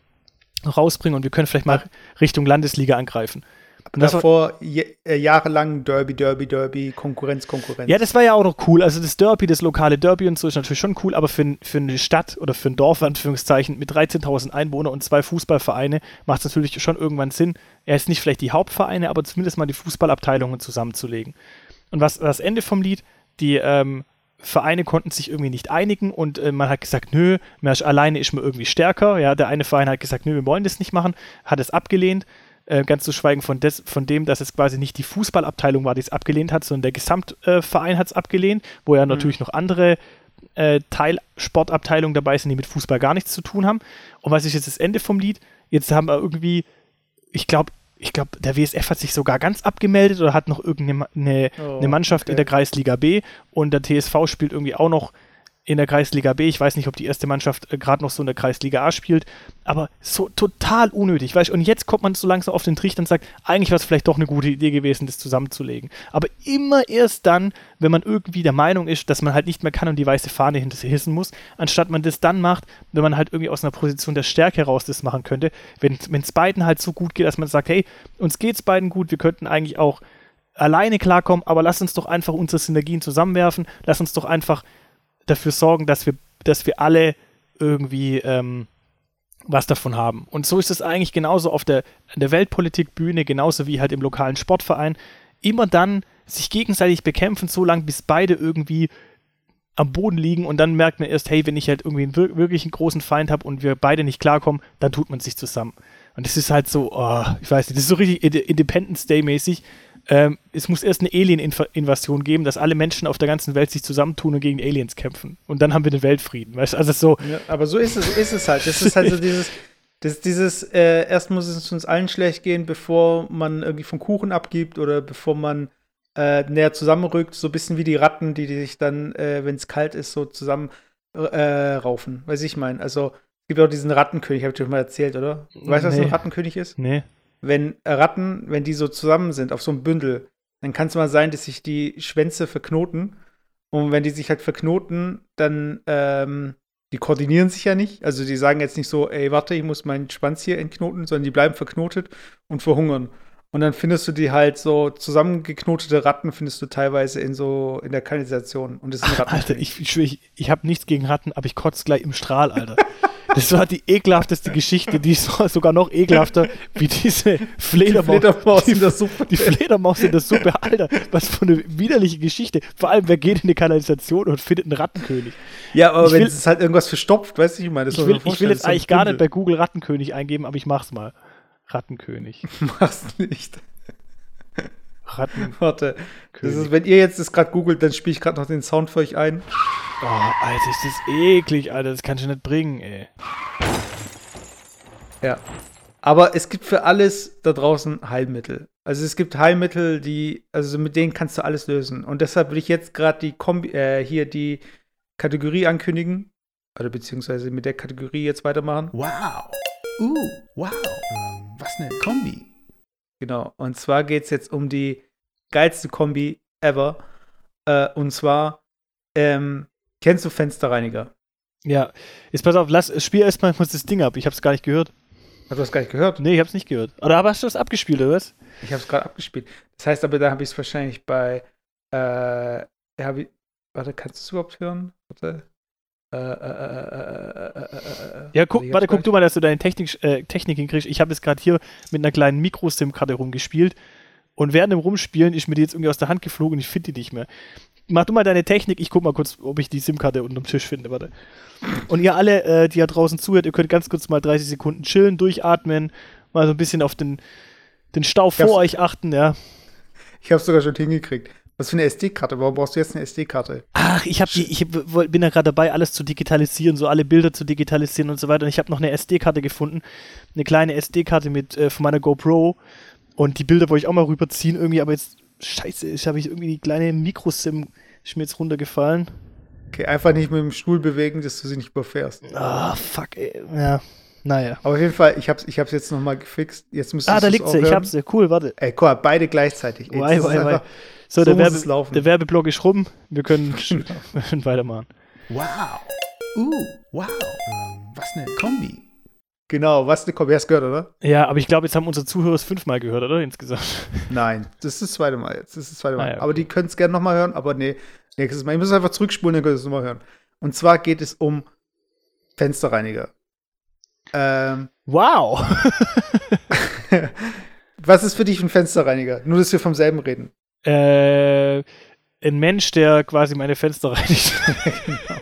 rausbringen und wir können vielleicht mal Richtung Landesliga angreifen. Und das davor äh, jahrelang Derby, Derby, Derby, Konkurrenz, Konkurrenz. Ja, das war ja auch noch cool. Also das Derby, das lokale Derby und so ist natürlich schon cool, aber für, für eine Stadt oder für ein Dorf, Anführungszeichen, mit 13.000 Einwohnern und zwei Fußballvereine macht es natürlich schon irgendwann Sinn, er ist nicht vielleicht die Hauptvereine, aber zumindest mal die Fußballabteilungen zusammenzulegen. Und was das Ende vom Lied, die ähm, Vereine konnten sich irgendwie nicht einigen und äh, man hat gesagt, nö, Mersch alleine ist mir irgendwie stärker. Ja, der eine Verein hat gesagt, nö, wir wollen das nicht machen, hat es abgelehnt. Äh, ganz zu schweigen von, des, von dem, dass es quasi nicht die Fußballabteilung war, die es abgelehnt hat, sondern der Gesamtverein äh, hat es abgelehnt, wo ja mhm. natürlich noch andere äh, Teilsportabteilungen dabei sind, die mit Fußball gar nichts zu tun haben. Und was ist jetzt das Ende vom Lied? Jetzt haben wir irgendwie, ich glaube, ich glaube, der WSF hat sich sogar ganz abgemeldet oder hat noch irgendeine eine, oh, eine Mannschaft okay. in der Kreisliga B und der TSV spielt irgendwie auch noch in der Kreisliga B. Ich weiß nicht, ob die erste Mannschaft äh, gerade noch so in der Kreisliga A spielt, aber so total unnötig. Weißt? Und jetzt kommt man so langsam auf den Trichter und sagt, eigentlich war es vielleicht doch eine gute Idee gewesen, das zusammenzulegen. Aber immer erst dann, wenn man irgendwie der Meinung ist, dass man halt nicht mehr kann und die weiße Fahne hinter sich hissen muss, anstatt man das dann macht, wenn man halt irgendwie aus einer Position der Stärke heraus das machen könnte. Wenn es beiden halt so gut geht, dass man sagt, hey, uns geht es beiden gut, wir könnten eigentlich auch alleine klarkommen, aber lass uns doch einfach unsere Synergien zusammenwerfen, lass uns doch einfach dafür sorgen, dass wir, dass wir alle irgendwie ähm, was davon haben. Und so ist es eigentlich genauso auf der, der Weltpolitikbühne, genauso wie halt im lokalen Sportverein. Immer dann sich gegenseitig bekämpfen, so lange, bis beide irgendwie am Boden liegen und dann merkt man erst, hey, wenn ich halt irgendwie einen wirklich einen großen Feind habe und wir beide nicht klarkommen, dann tut man sich zusammen. Und das ist halt so, oh, ich weiß nicht, das ist so richtig Independence Day mäßig ähm, es muss erst eine Alien-Invasion geben, dass alle Menschen auf der ganzen Welt sich zusammentun und gegen Aliens kämpfen. Und dann haben wir den Weltfrieden. Weißt? Also so. Ja, aber so ist es, ist es halt. Das ist halt so dieses, das, dieses, äh, erst muss es uns allen schlecht gehen, bevor man irgendwie vom Kuchen abgibt oder bevor man äh, näher zusammenrückt, so ein bisschen wie die Ratten, die, die sich dann, äh, wenn es kalt ist, so zusammen äh, raufen. Weiß ich mein. Also es gibt auch diesen Rattenkönig, habe ich dir mal erzählt, oder? Du weißt, was nee. ein Rattenkönig ist? Nee wenn Ratten, wenn die so zusammen sind auf so einem Bündel, dann kann es mal sein, dass sich die Schwänze verknoten. Und wenn die sich halt verknoten, dann, ähm, die koordinieren sich ja nicht. Also die sagen jetzt nicht so, ey, warte, ich muss meinen Schwanz hier entknoten, sondern die bleiben verknotet und verhungern. Und dann findest du die halt so zusammengeknotete Ratten, findest du teilweise in so in der Kanalisation. Und das sind Ratten. Alter, ich, ich, ich, ich habe nichts gegen Ratten, aber ich kotze gleich im Strahl, Alter. Das war die ekelhafteste Geschichte, die ist sogar noch ekelhafter wie diese Fledermaus. Die Fledermaus in der Suppe. Die Fledermaus in der Suppe, Alter. Was für eine widerliche Geschichte. Vor allem, wer geht in eine Kanalisation und findet einen Rattenkönig? Ja, aber ich wenn es halt irgendwas verstopft, weißt du, ich meine, ich will, ich will jetzt eigentlich gar nicht bei Google Rattenkönig eingeben, aber ich mach's mal. Rattenkönig. Mach's nicht. Ratten. Warte. Das ist, wenn ihr jetzt das gerade googelt, dann spiele ich gerade noch den Sound für euch ein. Oh, Alter, ist das eklig, Alter. Das kannst du nicht bringen, ey. Ja. Aber es gibt für alles da draußen Heilmittel. Also es gibt Heilmittel, die, also mit denen kannst du alles lösen. Und deshalb will ich jetzt gerade die Kombi, äh, hier die Kategorie ankündigen. Oder beziehungsweise mit der Kategorie jetzt weitermachen. Wow. Uh, wow. Ähm, was eine Kombi. Genau. Und zwar geht es jetzt um die geilste Kombi ever. Äh, und zwar ähm, Kennst du Fensterreiniger? Ja. Jetzt pass auf, lass, spiel erstmal das Ding ab. Ich hab's gar nicht gehört. Hast du das gar nicht gehört? Nee, ich hab's nicht gehört. Oder aber hast du das abgespielt, oder was? Ich hab's gerade abgespielt. Das heißt aber, da habe ich es wahrscheinlich bei. Äh, ja, wie, warte, kannst du es überhaupt hören? Warte. Äh, äh, ja, guck, warte, guck du mal, dass du deine Technik, äh, Technik hinkriegst. Ich habe jetzt gerade hier mit einer kleinen Mikro-SIM-Karte rumgespielt und während dem Rumspielen ist mir die jetzt irgendwie aus der Hand geflogen und ich finde die nicht mehr mach du mal deine Technik, ich guck mal kurz, ob ich die SIM-Karte unter dem Tisch finde, warte. Und ihr alle, äh, die ja draußen zuhört, ihr könnt ganz kurz mal 30 Sekunden chillen, durchatmen, mal so ein bisschen auf den, den Stau vor euch achten, ja. Ich hab's sogar schon hingekriegt. Was für eine SD-Karte? Warum brauchst du jetzt eine SD-Karte? Ach, ich, hab die, ich bin ja gerade dabei, alles zu digitalisieren, so alle Bilder zu digitalisieren und so weiter. Und ich habe noch eine SD-Karte gefunden, eine kleine SD-Karte mit äh, von meiner GoPro. Und die Bilder wollte ich auch mal rüberziehen irgendwie, aber jetzt Scheiße, ich habe ich irgendwie die kleine Mikrosim ist mir jetzt runtergefallen. Okay, einfach nicht mit dem Stuhl bewegen, dass du sie nicht überfährst. Ah, oh, fuck, ey. Ja. Naja. Aber auf jeden Fall, ich hab's, ich hab's jetzt nochmal gefixt. Jetzt müsstest ah, da liegt sie, ich hab's ja. Cool, warte. Ey, cool, beide gleichzeitig. Ey, wei, wei, wei. So, so der, Werbe, der Werbeblock ist rum. Wir können, genau. wir können weitermachen. Wow. Uh, wow. Was eine Kombi. Genau, was eine Kombi. Hast gehört, oder? Ja, aber ich glaube, jetzt haben unsere Zuhörer es fünfmal gehört, oder? Insgesamt. Nein, das ist das zweite Mal jetzt. Das ist das zweite Mal. Ah, ja. Aber die können es gerne nochmal hören, aber nee, nächstes Mal. Ich muss einfach zurückspulen, dann könnt ihr es nochmal hören. Und zwar geht es um Fensterreiniger. Ähm, wow! was ist für dich ein Fensterreiniger? Nur, dass wir vom selben reden. Äh, ein Mensch, der quasi meine Fenster reinigt. genau.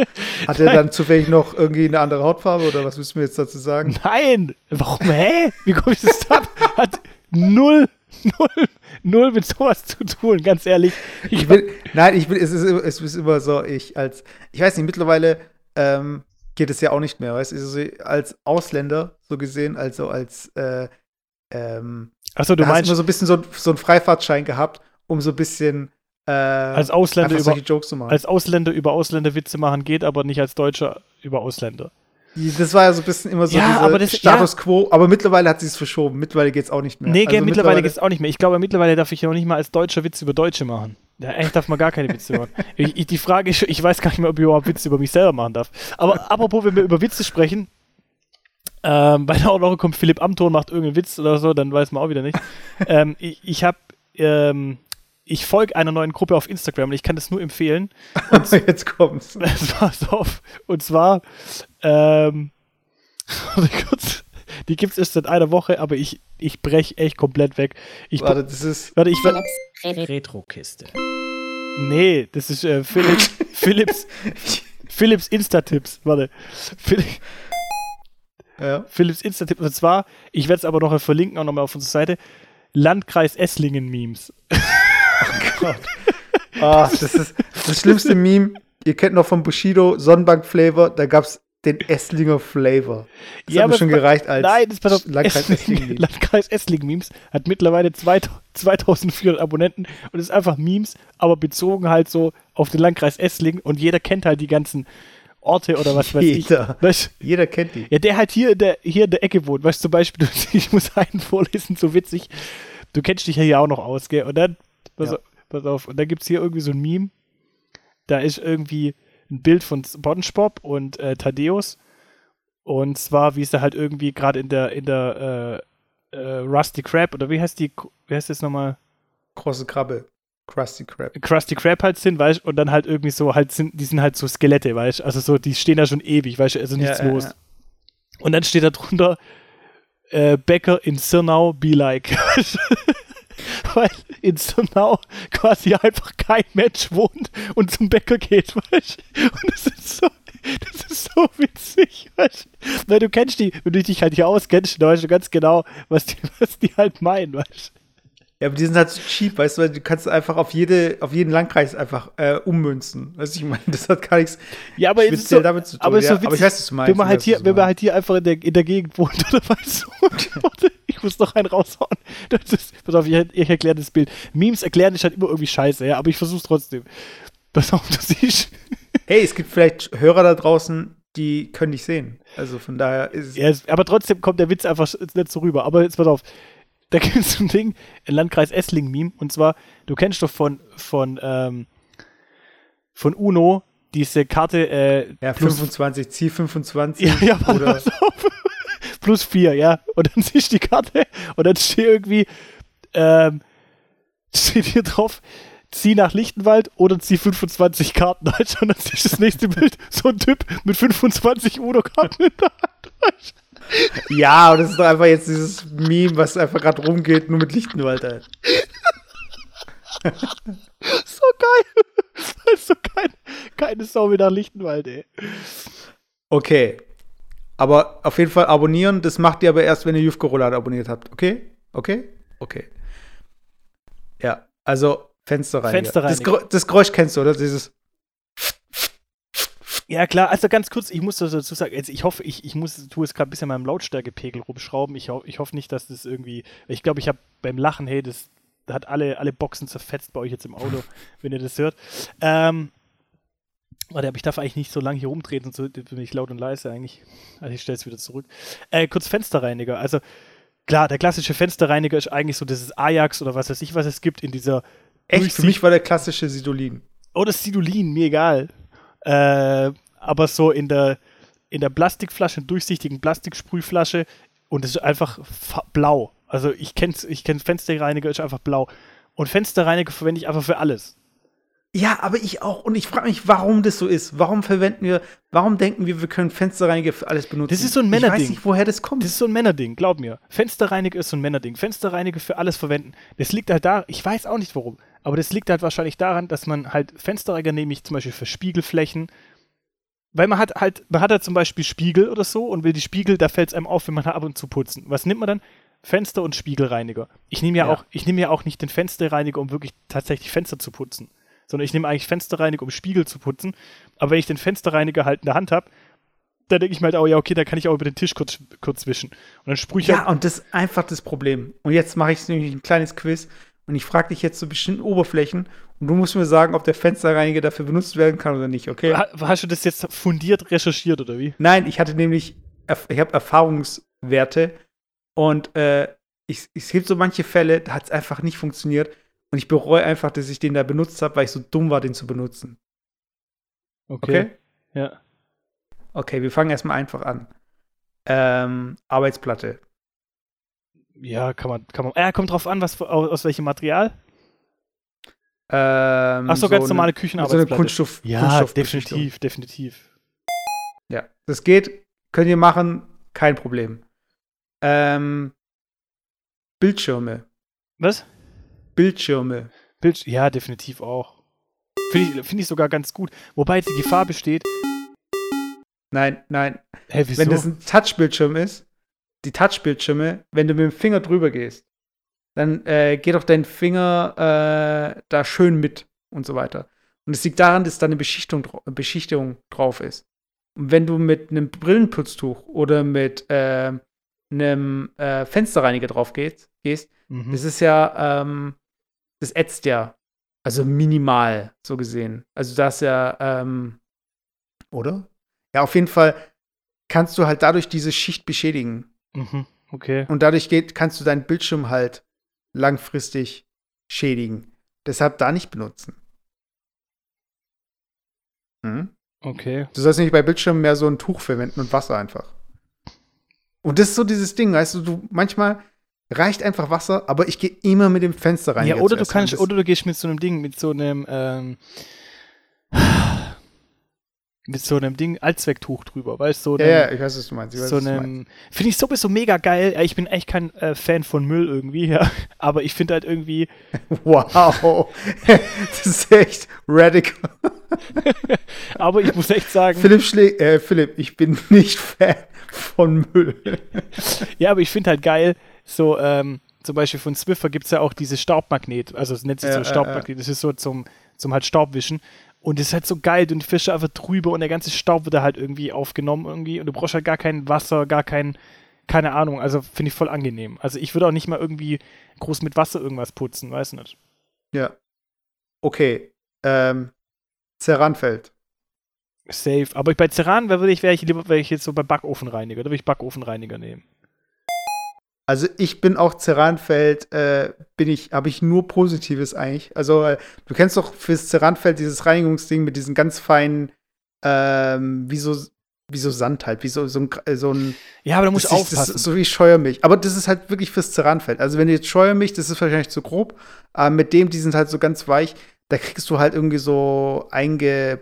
Hat er dann zufällig noch irgendwie eine andere Hautfarbe oder was müssen wir jetzt dazu sagen? Nein! Warum? Hä? Wie komme ich das ab? Hat null, null, null mit sowas zu tun, ganz ehrlich. Ich bin, nein, ich bin, es ist, es ist immer so, ich als, ich weiß nicht, mittlerweile ähm, geht es ja auch nicht mehr, weißt du, also als Ausländer so gesehen, also als, äh, ähm, Achso, du meinst. immer so ein bisschen so, so einen Freifahrtschein gehabt, um so ein bisschen äh, als Ausländer über, Jokes zu machen. als Ausländer über Ausländer Witze machen geht, aber nicht als Deutscher über Ausländer. das war ja so ein bisschen immer so Ja, dieser aber das- Status quo, aber mittlerweile hat sie es verschoben. Mittlerweile geht es auch nicht mehr. Nee, Also mittlerweile geht es auch nicht mehr. Ich glaube, mittlerweile darf ich ja auch nicht mal als Deutscher Witze über Deutsche machen. Ja, echt darf man gar keine Witze machen. Ich, ich, die Frage ist, ich weiß gar nicht mehr, ob ich überhaupt Witze über mich selber machen darf. Aber apropos, wenn wir über Witze sprechen, ähm, bei der Woche kommt Philipp Amthor, macht irgendeinen Witz oder so, dann weiß man auch wieder nicht. ähm, ich ich habe, ähm, ich folge einer neuen Gruppe auf Instagram und ich kann das nur empfehlen. Jetzt kommt's. So auf. Und zwar, ähm, warte kurz, die gibt es erst seit einer Woche, aber ich, ich brech echt komplett weg. Ich, Warte, das ist. warte, ich, Retro-Kiste. Nee, das ist äh, Philipp, Philips, Philips Insta-Tipps, warte. Phil- Ja. Philips Insta-Tipps, und zwar, ich werde es aber noch verlinken, auch nochmal auf unserer Seite, Landkreis Esslingen-Memes. Ah, das ist das schlimmste Meme. Ihr kennt noch von Bushido Sonnenbank Flavor, da gab's den Esslinger Flavor. Das Ja, hat mir schon gereicht als Nein, das pass auf, Landkreis Essling. Landkreis Essling Memes hat mittlerweile 2000 2400 Abonnenten und ist einfach Memes, aber bezogen halt so auf den Landkreis Essling und jeder kennt halt die ganzen Orte oder was weiß Jeder. ich. Weißt, Jeder kennt die. ja, der halt hier in der, hier in der Ecke wohnt. Weißt du, zum Beispiel, ich muss einen vorlesen, so witzig. Du kennst dich ja hier auch noch aus, gell? Und dann, pass, Ja. auf, pass auf, und dann gibt es hier irgendwie so ein Meme. Da ist irgendwie ein Bild von SpongeBob und äh, Thaddeus. Und zwar, wie es da halt irgendwie gerade in der, in der äh, äh, Rusty Crab, oder wie heißt die, wie heißt das nochmal? Große Krabbe. Krusty Krab. Krusty Krab halt sind, weißt du, und dann halt irgendwie so halt sind, die sind halt so Skelette, weißt du, also so, die stehen da schon ewig, weißt du, also nichts Ja, ja, los. ja. Und dann steht da drunter, äh, Bäcker in Sirnau be like. Weil in Sirnau quasi einfach kein Mensch wohnt und zum Bäcker geht, weißt du? Und das ist so, das ist so witzig, weißt du? Weil du kennst die, wenn du dich halt hier auskennst, dann weißt du ganz genau, was die, was die halt meinen, weißt du? Ja, aber die sind halt so cheap, weißt du, weil du kannst einfach auf jede, auf jeden Landkreis einfach äh, ummünzen. Weißt du, ich meine, das hat gar nichts Ja, aber speziell so, damit zu tun. aber ja, so witzig, aber ich weiß, was du meinst. wenn man halt hier, was wenn man halt hier einfach in der, in der Gegend wohnt oder weißt du, warte, ich muss noch einen raushauen. Das ist, pass auf, ich, ich erkläre das Bild. Memes erklären ist halt immer irgendwie scheiße, ja, aber ich versuch's trotzdem. Pass auf, du siehst. Hey, es gibt vielleicht Hörer da draußen, die können dich sehen. Also von daher ist es. Ja, aber trotzdem kommt der Witz einfach nicht so rüber. Aber jetzt pass auf. Da gibt es so ein Ding, ein Landkreis Essling-Meme. Und zwar, du kennst doch von, von, ähm, von Uno diese Karte, äh, Ja, plus 25, Ziel 25. Ja, ja, oder pass auf. Plus vier, ja. Und dann siehst du die Karte und dann steht irgendwie, ähm, steht hier drauf, zieh nach Lichtenwald oder zieh 25 Karten. Du? Und dann du das nächste Bild, so ein Typ mit 25 Uno-Karten in der Hand. Ja, und das ist doch einfach jetzt dieses Meme, was einfach gerade rumgeht, nur mit Lichtenwald halt. So geil. Also kein, keine Sau mehr nach Lichtenwald, ey. Okay. Aber auf jeden Fall abonnieren, das macht ihr aber erst, wenn ihr Jufko Roulade abonniert habt. Okay? Okay? Okay. Ja, also Fensterreiniger. Fensterreiniger. Das, Gerä- das Geräusch kennst du, oder? Dieses. Ja, klar, also ganz kurz, ich muss dazu sagen, jetzt, ich hoffe, ich, ich muss, tue es gerade ein bisschen meinem Lautstärkepegel rumschrauben. Ich, ho ich hoffe nicht, dass das irgendwie, ich glaube, ich habe beim Lachen, hey, das, hat alle, alle Boxen zerfetzt bei euch jetzt im Auto, wenn ihr das hört. Ähm, warte, aber ich darf eigentlich nicht so lange hier rumtreten, sonst bin ich laut und leise eigentlich. Also ich stelle es wieder zurück. Äh, kurz Fensterreiniger, also klar, der klassische Fensterreiniger ist eigentlich so dieses Ajax oder was weiß ich, was es gibt in dieser Echt, für mich war der klassische Sidolin. Oh, das Sidolin, mir egal. Äh, aber so in der, in der Plastikflasche, durchsichtigen Plastiksprühflasche und es ist einfach fa- blau. Also ich kenne ich kenn Fensterreiniger, ist einfach blau. Und Fensterreiniger verwende ich einfach für alles. Ja, aber ich auch. Und ich frage mich, warum das so ist. Warum verwenden wir, warum denken wir, wir können Fensterreiniger für alles benutzen? Das ist so ein Ich Männerding. weiß nicht, woher das kommt. Das ist so ein Männerding, glaub mir. Fensterreiniger ist so ein Männerding. Fensterreiniger für alles verwenden. Das liegt halt da, ich weiß auch nicht warum, aber das liegt halt wahrscheinlich daran, dass man halt Fensterreiniger nämlich zum Beispiel für Spiegelflächen, weil man hat halt, man hat halt zum Beispiel Spiegel oder so und will die Spiegel, da fällt es einem auf, wenn man ab und zu putzen. Was nimmt man dann? Fenster- und Spiegelreiniger. Ich nehme ja, Ja. auch, ich nehme ja auch nicht den Fensterreiniger, um wirklich tatsächlich Fenster zu putzen, sondern ich nehme eigentlich Fensterreiniger, um Spiegel zu putzen. Aber wenn ich den Fensterreiniger halt in der Hand habe, da denke ich mir halt auch, ja, okay, da kann ich auch über den Tisch kurz, kurz wischen. Und dann sprühe ich Ja, halt, und das ist einfach das Problem. Und jetzt mache ich nämlich ein kleines Quiz. Und ich frage dich jetzt zu bestimmten Oberflächen und du musst mir sagen, ob der Fensterreiniger dafür benutzt werden kann oder nicht, okay? Ha- Hast du das jetzt fundiert recherchiert oder wie? Nein, ich hatte nämlich, ich habe Erfahrungswerte und äh, ich, es gibt so manche Fälle, da hat es einfach nicht funktioniert und ich bereue einfach, dass ich den da benutzt habe, weil ich so dumm war, den zu benutzen. Okay? Ja. Okay, wir fangen erstmal einfach an. Ähm, Arbeitsplatte. Ja, kann man, kann man. Ja, kommt drauf an, was aus, aus welchem Material. Ähm, Ach so, ganz eine- normale So eine Küchenarbeitsplatte. Kunststoff. ja, Kunststoffbeschichtung. definitiv, definitiv. Ja, das geht, könnt ihr machen, kein Problem. Ähm, Bildschirme. Was? Bildschirme. Bild, ja, definitiv auch. Finde ich, find ich sogar ganz gut. Wobei die Gefahr besteht. Nein, nein. Hä, wieso? Wenn das ein Touchbildschirm ist, die Touchbildschirme, wenn du mit dem Finger drüber gehst, dann äh, geht doch dein Finger äh, da schön mit und so weiter. Und es liegt daran, dass da eine Beschichtung, Beschichtung drauf ist. Und wenn du mit einem Brillenputztuch oder mit äh, einem Fensterreiniger drauf gehst, gehst mhm. das ist ja, ähm, das ätzt ja. Also minimal, so gesehen. Also das ist ja, ähm, oder? Ja, auf jeden Fall kannst du halt dadurch diese Schicht beschädigen. Mhm. Okay. Und dadurch geht, kannst du deinen Bildschirm halt langfristig schädigen. Deshalb da nicht benutzen. Hm? Okay. Du sollst nicht bei Bildschirmen mehr so ein Tuch verwenden und Wasser einfach. Und das ist so dieses Ding, weißt du, du manchmal reicht einfach Wasser, aber ich gehe immer mit dem Fenster rein. Ja, oder du kannst, oder du gehst mit so einem Ding, mit so einem, ähm, mit so einem Ding Allzwecktuch drüber, weißt du? So ja, einem- ja, ich weiß, was du meinst. Ich weiß, so einem, finde ich sowieso mega geil. Ich bin echt kein äh, Fan von Müll irgendwie, ja. Aber ich finde halt irgendwie, Wow. das ist echt radical. aber ich muss echt sagen, Philipp schlägt, äh, Philipp, ich bin nicht Fan von Müll. ja, aber ich finde halt geil, so, ähm, zum Beispiel von Swiffer gibt es ja auch diese Staubmagnet, also es nennt sich Ja, so ja, Staubmagnet, das ist so zum, zum halt Staubwischen. Und das ist halt so geil, du fischst einfach drüber und der ganze Staub wird da halt irgendwie aufgenommen irgendwie und du brauchst halt gar kein Wasser, gar kein, keine Ahnung, also finde ich voll angenehm. Also ich würde auch nicht mal irgendwie groß mit Wasser irgendwas putzen, weiß nicht. Ja. Okay. Ähm, Ceranfeld. Safe. Aber bei Ceran wäre ich, wäre ich lieber, wäre ich jetzt so bei Backofenreiniger, da würde ich Backofenreiniger nehmen. Also ich bin auch Ceranfeld, äh, bin ich, habe ich nur Positives eigentlich. Also äh, du kennst doch fürs Ceranfeld dieses Reinigungsding mit diesen ganz feinen, ähm, wie so, wie so Sand halt, wie so, so ein, äh, so ein Ja, aber da musst das du aufpassen. Das so wie Scheuermilch. Aber das ist halt wirklich fürs Ceranfeld. Also wenn du jetzt Scheuermilch, das ist wahrscheinlich zu grob, aber mit dem, die sind halt so ganz weich, da kriegst du halt irgendwie so einge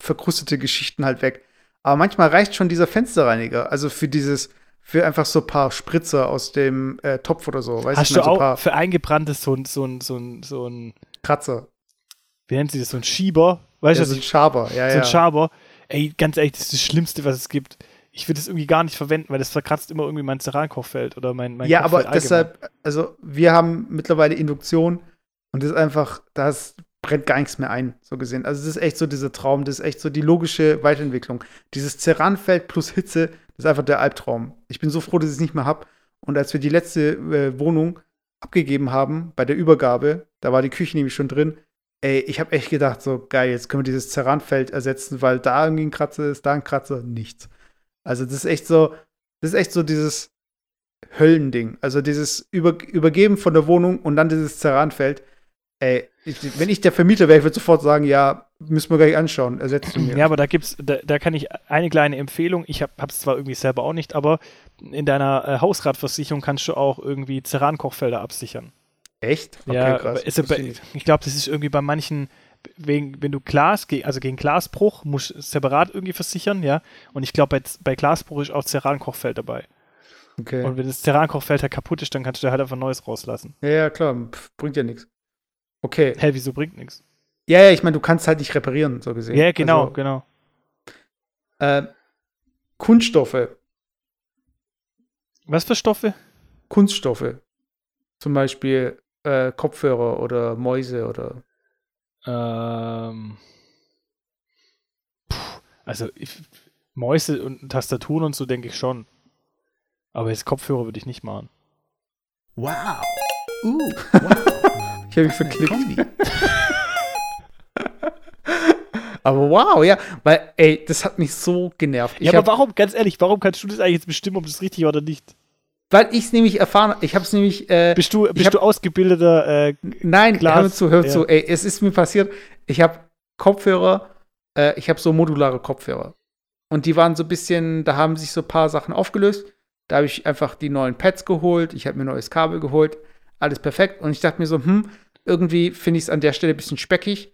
verkrustete Geschichten halt weg. Aber manchmal reicht schon dieser Fensterreiniger. Also für dieses, für einfach so ein paar Spritzer aus dem äh, Topf oder so. Weißt Hast ich du so ein auch paar für eingebranntes so ein, so ein, so ein, so ein, Kratzer. wie nennt sie das, so ein Schieber? Weißt Ja, du, so ein Schaber. Ja, so ein ja. Schaber? Ey, ganz ehrlich, das ist das Schlimmste, was es gibt. Ich würde es irgendwie gar nicht verwenden, weil das verkratzt immer irgendwie mein Cerankochfeld oder mein, mein ja, aber Kochfeld allgemein. deshalb, also wir haben mittlerweile Induktion und das ist einfach, das brennt gar nichts mehr ein, so gesehen. Also das ist echt so dieser Traum, das ist echt so die logische Weiterentwicklung. Dieses Ceranfeld plus Hitze, das ist einfach der Albtraum. Ich bin so froh, dass ich es nicht mehr habe. Und als wir die letzte äh, Wohnung abgegeben haben, bei der Übergabe, da war die Küche nämlich schon drin, ey, ich habe echt gedacht, so geil, jetzt können wir dieses Ceranfeld ersetzen, weil da irgendwie ein Kratzer ist, da ein Kratzer, nichts. Also das ist echt so, das ist echt so dieses Höllending. Also dieses Über Übergeben von der Wohnung und dann dieses Ceranfeld. Ey, ich, wenn ich der Vermieter wäre, ich würde sofort sagen, ja, müssen wir gleich anschauen, ersetzt du mir. Ja, aber da gibt's, da, da kann ich eine kleine Empfehlung. Ich habe es zwar irgendwie selber auch nicht, aber in deiner äh, Hausratversicherung kannst du auch irgendwie Ceran-Kochfelder absichern. Echt? ja, krass. ist ich ich glaube, das ist irgendwie bei manchen, wegen, wenn du Glas, also gegen Glasbruch, musst du separat irgendwie versichern, ja. Und ich glaube, bei, bei Glasbruch ist auch Ceran-Kochfeld dabei. okay. Und wenn das Ceran-Kochfeld halt kaputt ist, dann kannst du da halt einfach ein neues rauslassen. ja, ja, klar, pf, bringt ja nichts. Okay. Hä, wieso bringt nichts? Ja, ja, ich meine, du kannst halt nicht reparieren, so gesehen. Ja, genau, Also, genau. äh, Kunststoffe, Was für Stoffe? Kunststoffe. Zum Beispiel äh, Kopfhörer oder Mäuse oder. Ähm, puh, also ich, Mäuse und Tastaturen und so denke ich schon. Aber jetzt Kopfhörer würde ich nicht machen. Wow. Uh, wow. Ich habe mich verklickt. Kombi. Aber wow, ja, weil, ey, das hat mich so genervt. Ich Ja, aber warum, ganz ehrlich, warum kannst du das eigentlich jetzt bestimmen, ob das richtig war oder nicht? weil ich es nämlich erfahren, ich habe es nämlich, äh, Bist du, bist hab- du ausgebildeter, äh, nein, Glas, hör zu, hör ja. zu, ey, es ist mir passiert, ich habe Kopfhörer, äh, ich habe so modulare Kopfhörer. Und die waren so ein bisschen, da haben sich so ein paar Sachen aufgelöst. Da habe ich einfach die neuen Pads geholt, ich habe mir ein neues Kabel geholt, alles perfekt. Und ich dachte mir so, hm, irgendwie finde ich es an der Stelle ein bisschen speckig.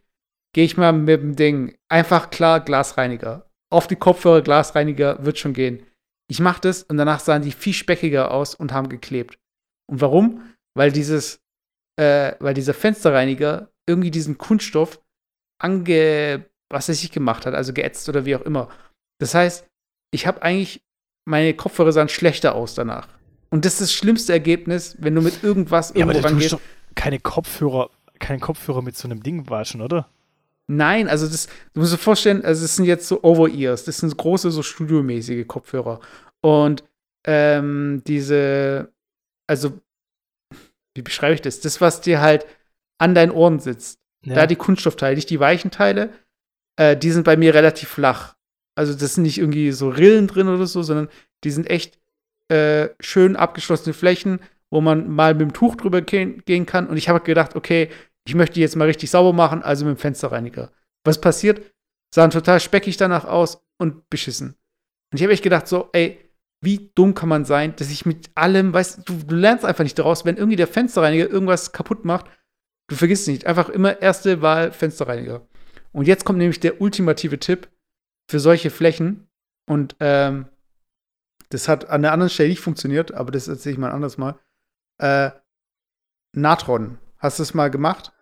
Gehe ich mal mit dem Ding, einfach klar Glasreiniger. Auf die Kopfhörer Glasreiniger wird schon gehen. Ich mache das und danach sahen die viel speckiger aus und haben geklebt. Und warum? Weil dieses, äh, weil dieser Fensterreiniger irgendwie diesen Kunststoff ange, was er sich gemacht hat, also geätzt oder wie auch immer. Das heißt, ich habe eigentlich, meine Kopfhörer sahen schlechter aus danach. Und das ist das schlimmste Ergebnis, wenn du mit irgendwas ja, irgendwo rangehst. Keine Kopfhörer, keine Kopfhörer mit so einem Ding waschen, oder? Nein, also das, du musst dir vorstellen, also es sind jetzt so Over-Ears, das sind große, so studiomäßige Kopfhörer. Und ähm, diese, also, wie beschreibe ich das? Das, was dir halt an deinen Ohren sitzt, Ja. da die Kunststoffteile, nicht die weichen Teile, äh, die sind bei mir relativ flach. Also das sind nicht irgendwie so Rillen drin oder so, sondern die sind echt äh, schön abgeschlossene Flächen, wo man mal mit dem Tuch drüber gehen, kann. Und ich habe gedacht, okay, ich möchte jetzt mal richtig sauber machen, also mit dem Fensterreiniger. Was passiert? Sahen total speckig danach aus und beschissen. Und ich habe echt gedacht, so, ey, wie dumm kann man sein, dass ich mit allem, weißt du, du lernst einfach nicht daraus, wenn irgendwie der Fensterreiniger irgendwas kaputt macht, du vergisst nicht. Einfach immer erste Wahl Fensterreiniger. Und jetzt kommt nämlich der ultimative Tipp für solche Flächen. Und ähm, das hat an der anderen Stelle nicht funktioniert, aber das erzähle ich mal ein anderes Mal. Äh, Natron. Hast du es mal gemacht?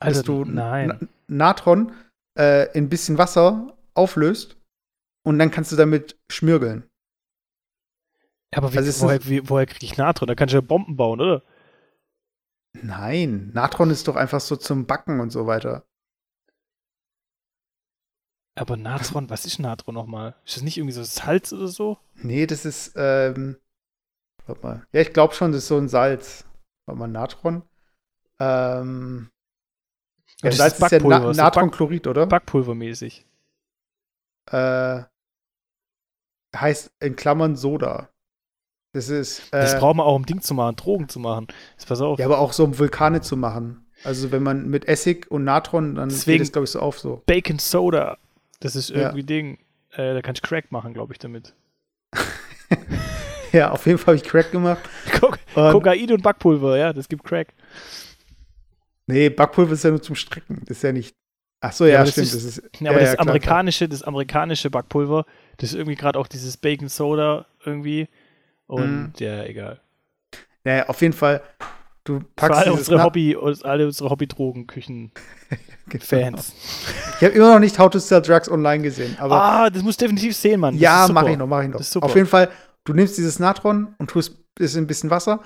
also, dass du nein. Na- Natron äh, in ein bisschen Wasser auflöst und dann kannst du damit schmirgeln. aber wie, also woher, wie, woher kriege ich Natron? Da kannst du ja Bomben bauen, oder? Nein, Natron ist doch einfach so zum Backen und so weiter. Aber Natron, was ist Natron nochmal? Ist das nicht irgendwie so Salz oder so? Nee, das ist, ähm, warte mal. Ja, ich glaube schon, das ist so ein Salz. Warte mal, Natron. Ähm, ja, das Salz ist ist ja Na Natronchlorid, oder? Backpulvermäßig. äh, heißt in Klammern Soda. Das ist, äh, Das braucht man auch, um Ding zu machen, Drogen zu machen. Jetzt pass auf. ja, aber auch so um Vulkane zu machen. Also wenn man mit Essig und Natron, dann Deswegen- geht es, glaube ich, so auf so. Bacon Soda. Das ist Ja. irgendwie Ding. Äh, da kannst du Crack machen, glaube ich, damit. Ja, auf jeden Fall habe ich Crack gemacht. Kok Und- Kokain und Backpulver, ja, das gibt Crack. Nee, Backpulver ist ja nur zum Strecken. Das ist ja nicht. Ach so, ja, das stimmt. ist- das ist, Ja, aber ja, das ja, klar, amerikanische, das amerikanische Backpulver, das ist irgendwie gerade auch dieses Bacon Soda irgendwie. Und Mhm. ja, egal. klar. Ja, auf jeden Fall. Du Für packst alle dieses unsere Na- Hobby, alle unsere Hobby-Drogenküchen-Fans. Ich habe immer noch nicht How to Sell Drugs online gesehen, Ah, das musst du definitiv sehen, Mann. Das ja, mache ich noch, mache ich noch. Das. Auf jeden Fall, du nimmst dieses Natron und tust es in ein bisschen Wasser.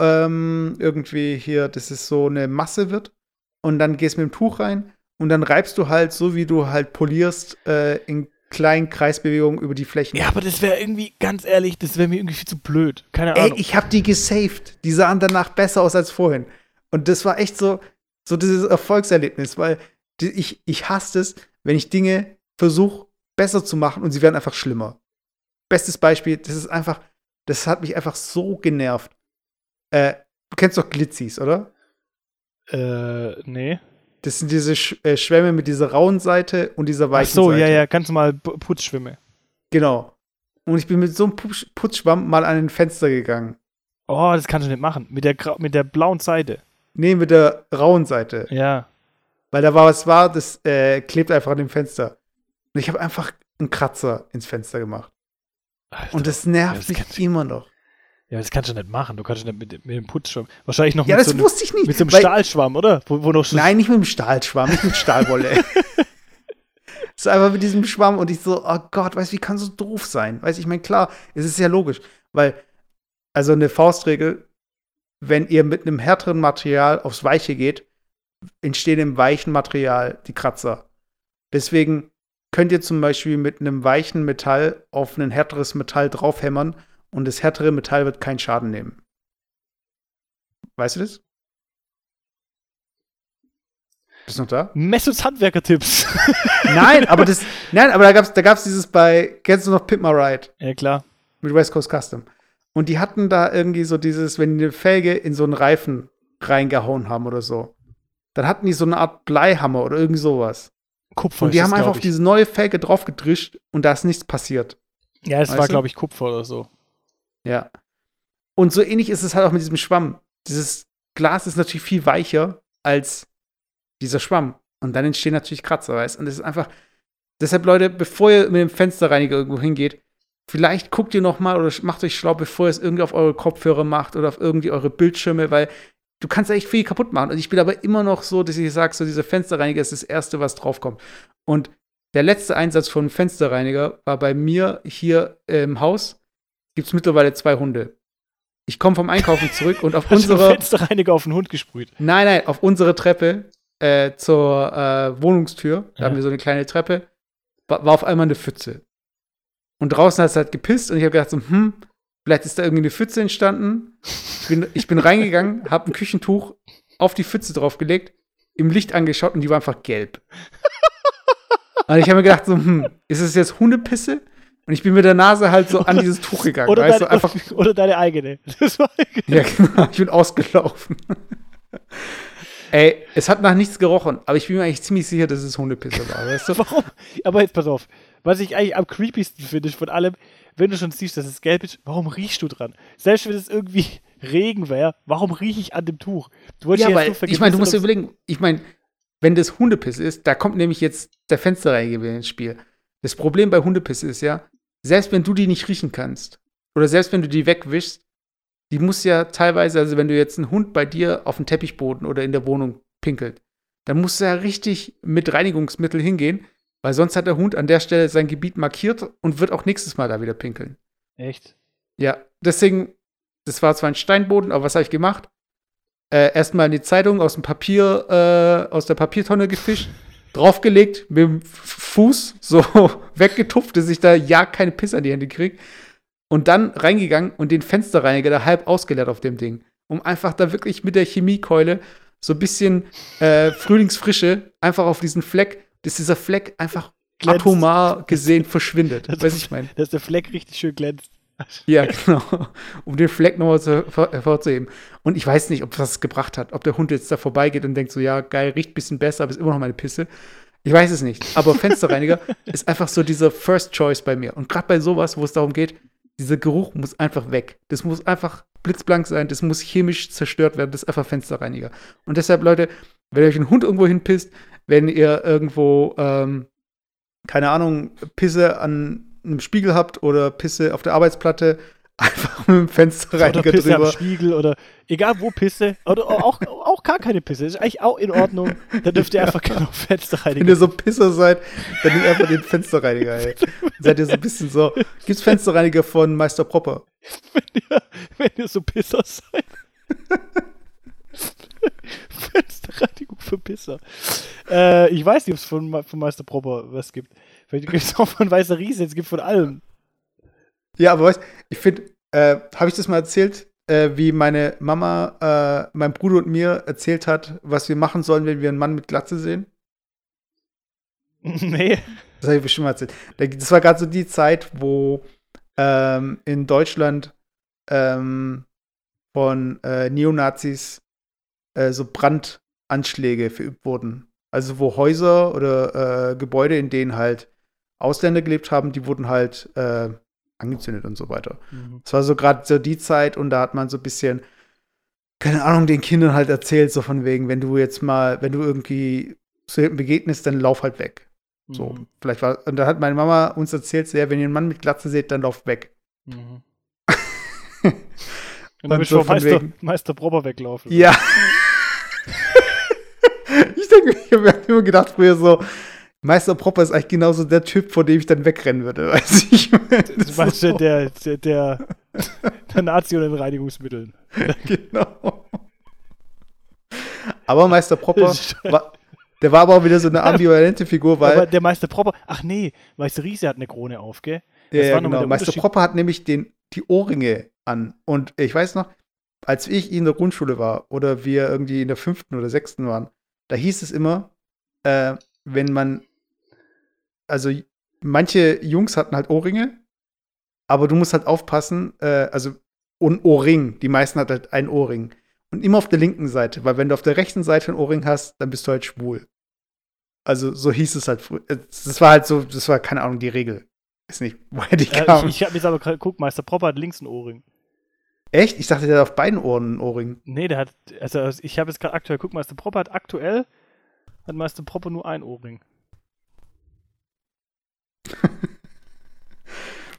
Ähm, irgendwie hier, dass es so eine Masse wird. Und dann gehst du mit dem Tuch rein und dann reibst du halt, so wie du halt polierst, äh, in kleinen Kreisbewegungen über die Flächen. Ja, aber das wäre irgendwie, ganz ehrlich, das wäre mir irgendwie viel zu blöd. Keine Ey, Ahnung. ich habe die gesaved. Die sahen danach besser aus als vorhin. Und das war echt so, so dieses Erfolgserlebnis, weil die, ich, ich hasse es, wenn ich Dinge versuche, besser zu machen und sie werden einfach schlimmer. Bestes Beispiel, das ist einfach, das hat mich einfach so genervt. Äh, du kennst doch Glitzis, oder? äh, nee. Das sind diese Sch äh, Schwämme mit dieser rauen Seite und dieser Ach weichen so, Seite. ja, ja, ganz normal Pu- Putzschwimme. Genau. Und ich bin mit so einem Putsch Putzschwamm mal an ein Fenster gegangen. Oh, das kannst du nicht machen. Mit der, mit der blauen Seite. Nee, mit der rauen Seite. Ja. Weil da war was war, das äh, klebt einfach an dem Fenster. Und ich habe einfach einen Kratzer ins Fenster gemacht. Alter. Und das Ja, nervt das mich kannst- immer noch. ja, das kannst du nicht machen. Du kannst nicht mit, mit dem Putzschwamm. Wahrscheinlich noch Ja, mit, das so einem, wusste ich nicht. mit so einem weil- Stahlschwamm, oder? Wo, wo noch so Nein, nicht mit dem Stahlschwamm, nicht mit Stahlwolle. so einfach mit diesem Schwamm und ich so, oh Gott, weißt du, wie kann so doof sein? Weißt du, ich meine, klar, es ist ja logisch, weil, also eine Faustregel, wenn ihr mit einem härteren Material aufs Weiche geht, entstehen im weichen Material die Kratzer. Deswegen könnt ihr zum Beispiel mit einem weichen Metall auf ein härteres Metall draufhämmern und das härtere Metall wird keinen Schaden nehmen. Weißt du das? Bist du noch da? Messuts Handwerker-Tipps. Nein, aber das, nein, aber da gab's, da gab's dieses bei, kennst du noch Pimp My Ride ja, klar. mit West Coast Custom? Und die hatten da irgendwie so dieses, wenn die eine Felge in so einen Reifen reingehauen haben oder so, dann hatten die so eine Art Bleihammer oder irgend sowas. Kupfer Und die haben das, einfach auf diese neue Felge draufgedrischt und da ist nichts passiert. Ja, es weißt war, du? glaube ich, Kupfer oder so. Ja. Und so ähnlich ist es halt auch mit diesem Schwamm. Dieses Glas ist natürlich viel weicher als dieser Schwamm. Und dann entstehen natürlich Kratzer, weißt Und es ist einfach. Deshalb, Leute, bevor ihr mit dem Fensterreiniger irgendwo hingeht, vielleicht guckt ihr noch mal oder macht euch schlau, bevor ihr es irgendwie auf eure Kopfhörer macht oder auf irgendwie eure Bildschirme, weil du kannst echt viel kaputt machen. Und ich bin aber immer noch so, dass ich sage, so dieser Fensterreiniger ist das Erste, was draufkommt. Und der letzte Einsatz von Fensterreiniger war bei mir hier im Haus. Gibt es mittlerweile zwei Hunde. Ich komme vom Einkaufen zurück und auf unsere Fensterreiniger auf den Hund gesprüht? Nein, nein, auf unsere Treppe äh, zur äh, Wohnungstür, da Ja. haben wir so eine kleine Treppe, war, war auf einmal eine Pfütze. Und draußen hat es halt gepisst und ich habe gedacht so, hm, vielleicht ist da irgendwie eine Pfütze entstanden. Ich bin, ich bin reingegangen, habe ein Küchentuch auf die Pfütze draufgelegt, im Licht angeschaut und die war einfach gelb. Und ich habe mir gedacht so, hm, ist es jetzt Hundepisse? Und ich bin mit der Nase halt so an dieses Tuch gegangen, Oder, weißt deine, du, einfach oder deine eigene. Das war, ja, genau. Ich bin ausgelaufen. Ey, es hat nach nichts gerochen, aber ich bin mir eigentlich ziemlich sicher, dass es Hundepisse war, weißt du? warum? Aber jetzt pass auf. Was ich eigentlich am creepiesten finde von allem, wenn du schon siehst, dass es gelb ist, warum riechst du dran? Selbst wenn es irgendwie Regen wäre, warum rieche ich an dem Tuch? Du wolltest Ja, weil, ich meine, du musst dir überlegen, ich meine, wenn das Hundepisse ist, da kommt nämlich jetzt der Fensterreiniger ins Spiel. Das Problem bei Hundepisse ist ja, selbst wenn du die nicht riechen kannst, oder selbst wenn du die wegwischst, die muss ja teilweise, also wenn du jetzt einen Hund bei dir auf dem Teppichboden oder in der Wohnung pinkelt, dann musst du ja richtig mit Reinigungsmittel hingehen, weil sonst hat der Hund an der Stelle sein Gebiet markiert und wird auch nächstes Mal da wieder pinkeln. Echt? Ja, deswegen, das war zwar ein Steinboden, aber was habe ich gemacht? Äh, Erstmal in die Zeitung aus dem Papier, äh, aus der Papiertonne gefischt, draufgelegt, mit dem Fuß so weggetupft, dass ich da ja keine Piss an die Hände krieg. Und dann reingegangen und den Fensterreiniger da halb ausgeleert auf dem Ding. Um einfach da wirklich mit der Chemiekeule so ein bisschen äh, Frühlingsfrische einfach auf diesen Fleck, dass dieser Fleck einfach Glänzt. atomar gesehen verschwindet. Das- Weiß ich mein. Dass der Fleck richtig schön glänzt. Ja, genau. Um den Fleck nochmal zu, hervor- hervorzuheben. Und ich weiß nicht, ob das gebracht hat. Ob der Hund jetzt da vorbeigeht und denkt so, ja, geil, riecht ein bisschen besser, aber ist immer noch meine Pisse. Ich weiß es nicht. Aber Fensterreiniger ist einfach so dieser First Choice bei mir. Und gerade bei sowas, wo es darum geht, dieser Geruch muss einfach weg. Das muss einfach blitzblank sein. Das muss chemisch zerstört werden. Das ist einfach Fensterreiniger. Und deshalb, Leute, wenn ihr euch einen Hund irgendwo hinpisst, wenn ihr irgendwo, ähm, keine Ahnung, Pisse an einem Spiegel habt oder Pisse auf der Arbeitsplatte, einfach mit dem Oder Fensterreiniger Pisse am drüber. Spiegel oder egal wo Pisse. Oder auch, auch gar keine Pisse. Ist eigentlich auch in Ordnung. Da dürft ihr einfach genau Fenster Wenn ihr so Pisser seid, dann nehmt einfach den Fensterreiniger, ey. Seid ihr so ein bisschen so. Gibt's Fensterreiniger von Meister Propper? wenn ihr so Pisser seid. Fensterreinigung für Pisser. Äh, ich weiß nicht, ob es von, von Meister Proper was gibt. Vielleicht gibt es auch von Weißer Riese, es gibt von allem. Ja, aber weißt ich finde, äh, habe ich das mal erzählt, äh, wie meine Mama äh, meinem Bruder und mir erzählt hat, was wir machen sollen, wenn wir einen Mann mit Glatze sehen? nee. Das habe ich bestimmt mal erzählt. Da- Das war gerade so die Zeit, wo ähm, in Deutschland ähm, von äh, Neonazis äh, so Brandanschläge verübt wurden. Also wo Häuser oder äh, Gebäude, in denen halt Ausländer gelebt haben, die wurden halt äh, angezündet und so weiter. Es war so gerade so die Zeit und da hat man so ein bisschen, keine Ahnung, den Kindern halt erzählt, so von wegen, wenn du jetzt mal, wenn du irgendwie zu jemandem begegnest, dann lauf halt weg. So, Mhm. vielleicht war, und da hat meine Mama uns erzählt, so, ja, wenn ihr einen Mann mit Glatze seht, dann lauft weg. Mhm. Und dann bist so du Meister, wegen- Meister Proper weglaufen. Ja. ich habe mir immer gedacht früher so, Meister Propper ist eigentlich genauso der Typ, vor dem ich dann wegrennen würde. Weiß ich. Zum Beispiel der, der, der, der Nazi und den Reinigungsmitteln. genau. Aber Meister Propper, Das war, der war aber auch wieder so eine ambivalente Figur, weil Aber der Meister Proper, ach nee, Meister Riese hat eine Krone auf, gell? Das ja genau. Meister. Propper hat nämlich den, die Ohrringe an. Und ich weiß noch, als ich in der Grundschule war oder wir irgendwie in der fünften oder sechsten waren, da hieß es immer, äh, wenn man, also manche Jungs hatten halt Ohrringe, aber du musst halt aufpassen, äh, also ein Ohrring, die meisten hatten halt ein Ohrring. Und immer auf der linken Seite, weil wenn du auf der rechten Seite ein Ohrring hast, dann bist du halt schwul. Also so hieß es halt früher. Das war halt so, das war keine Ahnung, die Regel. Weiß nicht, woher die Äh, kam. ich ich habe jetzt aber gerade geguckt, Meister Propper hat links einen Ohrring. Echt? Ich dachte, der hat auf beiden Ohren ein Ohrring. Nee, der hat, also ich habe jetzt gerade aktuell, guck, Meister Propper hat aktuell, hat Meister Propper nur ein Ohrring.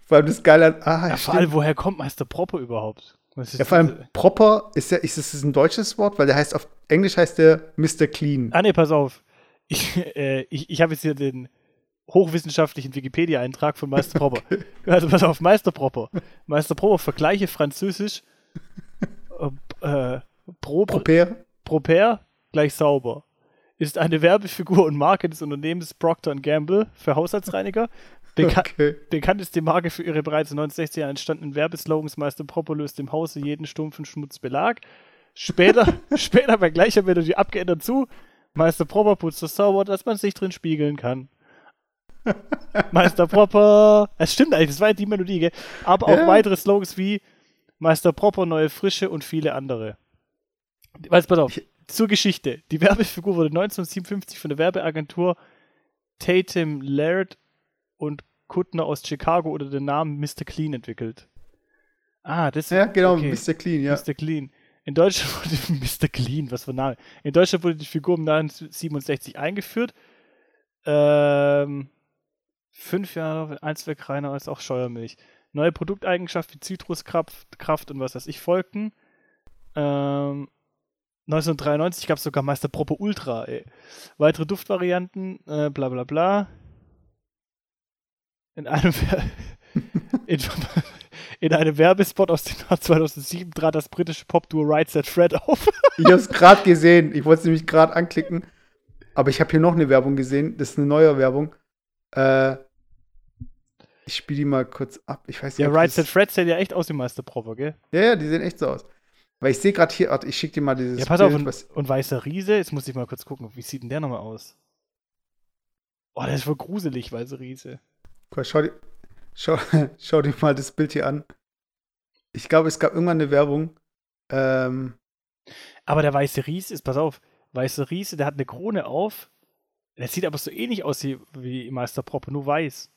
Vor allem das Geile an, ah, Ja, vor allem, woher kommt Meister Propper überhaupt? Ja, vor allem proper ist ja, ist das ein deutsches Wort, weil der heißt auf Englisch heißt der Mr. Clean. Ah, nee, pass auf. Ich, äh, ich, ich habe jetzt hier den hochwissenschaftlichen Wikipedia-Eintrag von Meister Propper. Also pass auf, Meister Propper. Meister Propper, vergleiche Französisch. Äh, äh, pro, Proper. Proper gleich sauber. Ist eine Werbefigur und Marke des Unternehmens Procter Gamble für Haushaltsreiniger. Beka Okay. Bekannt ist die Marke für ihre bereits in den 1960 Jahren entstandenen Werbeslogans Meister Propper löst im Hause jeden stumpfen Schmutzbelag. Später, später bei gleicher Melodie abgeändert zu Meister Propper putzt das sauber, dass man sich drin spiegeln kann. Meister Propper. Es stimmt eigentlich, das war ja die Melodie, gell? Aber auch Ja. weitere Slogans wie Meister Propper, neue Frische und viele andere. Weißt pass auf, zur Geschichte. Die Werbefigur wurde 1957 von der Werbeagentur Tatum Laird und Kuttner aus Chicago unter dem Namen Mr. Clean entwickelt. Ah, das Ja, genau, okay. Mr. Clean, ja. Mr. Clean. In Deutschland wurde Mr. Clean, was für ein Name. In Deutschland wurde die Figur im Jahr 67 eingeführt. Ähm, fünf Jahre, Einzelwerkreiner ist auch Scheuermilch. Neue Produkteigenschaften wie Zitruskraft Kraft und was weiß ich folgten. Ähm, 1993 gab es sogar Meister Proper Ultra, ey. Weitere Duftvarianten, äh, bla bla bla. In einem, in, in einem Werbespot aus dem Jahr 2007 trat das britische Popduo Right Set Fred auf. Ich habe es gerade gesehen. Ich wollte es nämlich gerade anklicken. Aber ich habe hier noch eine Werbung gesehen. Das ist eine neue Werbung. Äh, ich spiele die mal kurz ab. Ich weiß nicht, Ja, Right das- Set Fred sehen ja echt aus wie Meister Proper, gell? Ja, ja, die sehen echt so aus. Weil ich sehe gerade hier, warte, ich schicke dir mal dieses Ja, pass auf, Bild, und, was, und Weißer Riese, jetzt muss ich mal kurz gucken, wie sieht denn der nochmal aus? Oh, der ist voll gruselig, Weißer Riese. Guck, schau, dir, schau, schau dir mal das Bild hier an. Ich glaube, es gab irgendwann eine Werbung. Ähm, Aber der Weiße Riese ist, pass auf, Weißer Riese, der hat eine Krone auf. Der sieht aber so ähnlich aus wie, wie Meister Proper, nur weiß.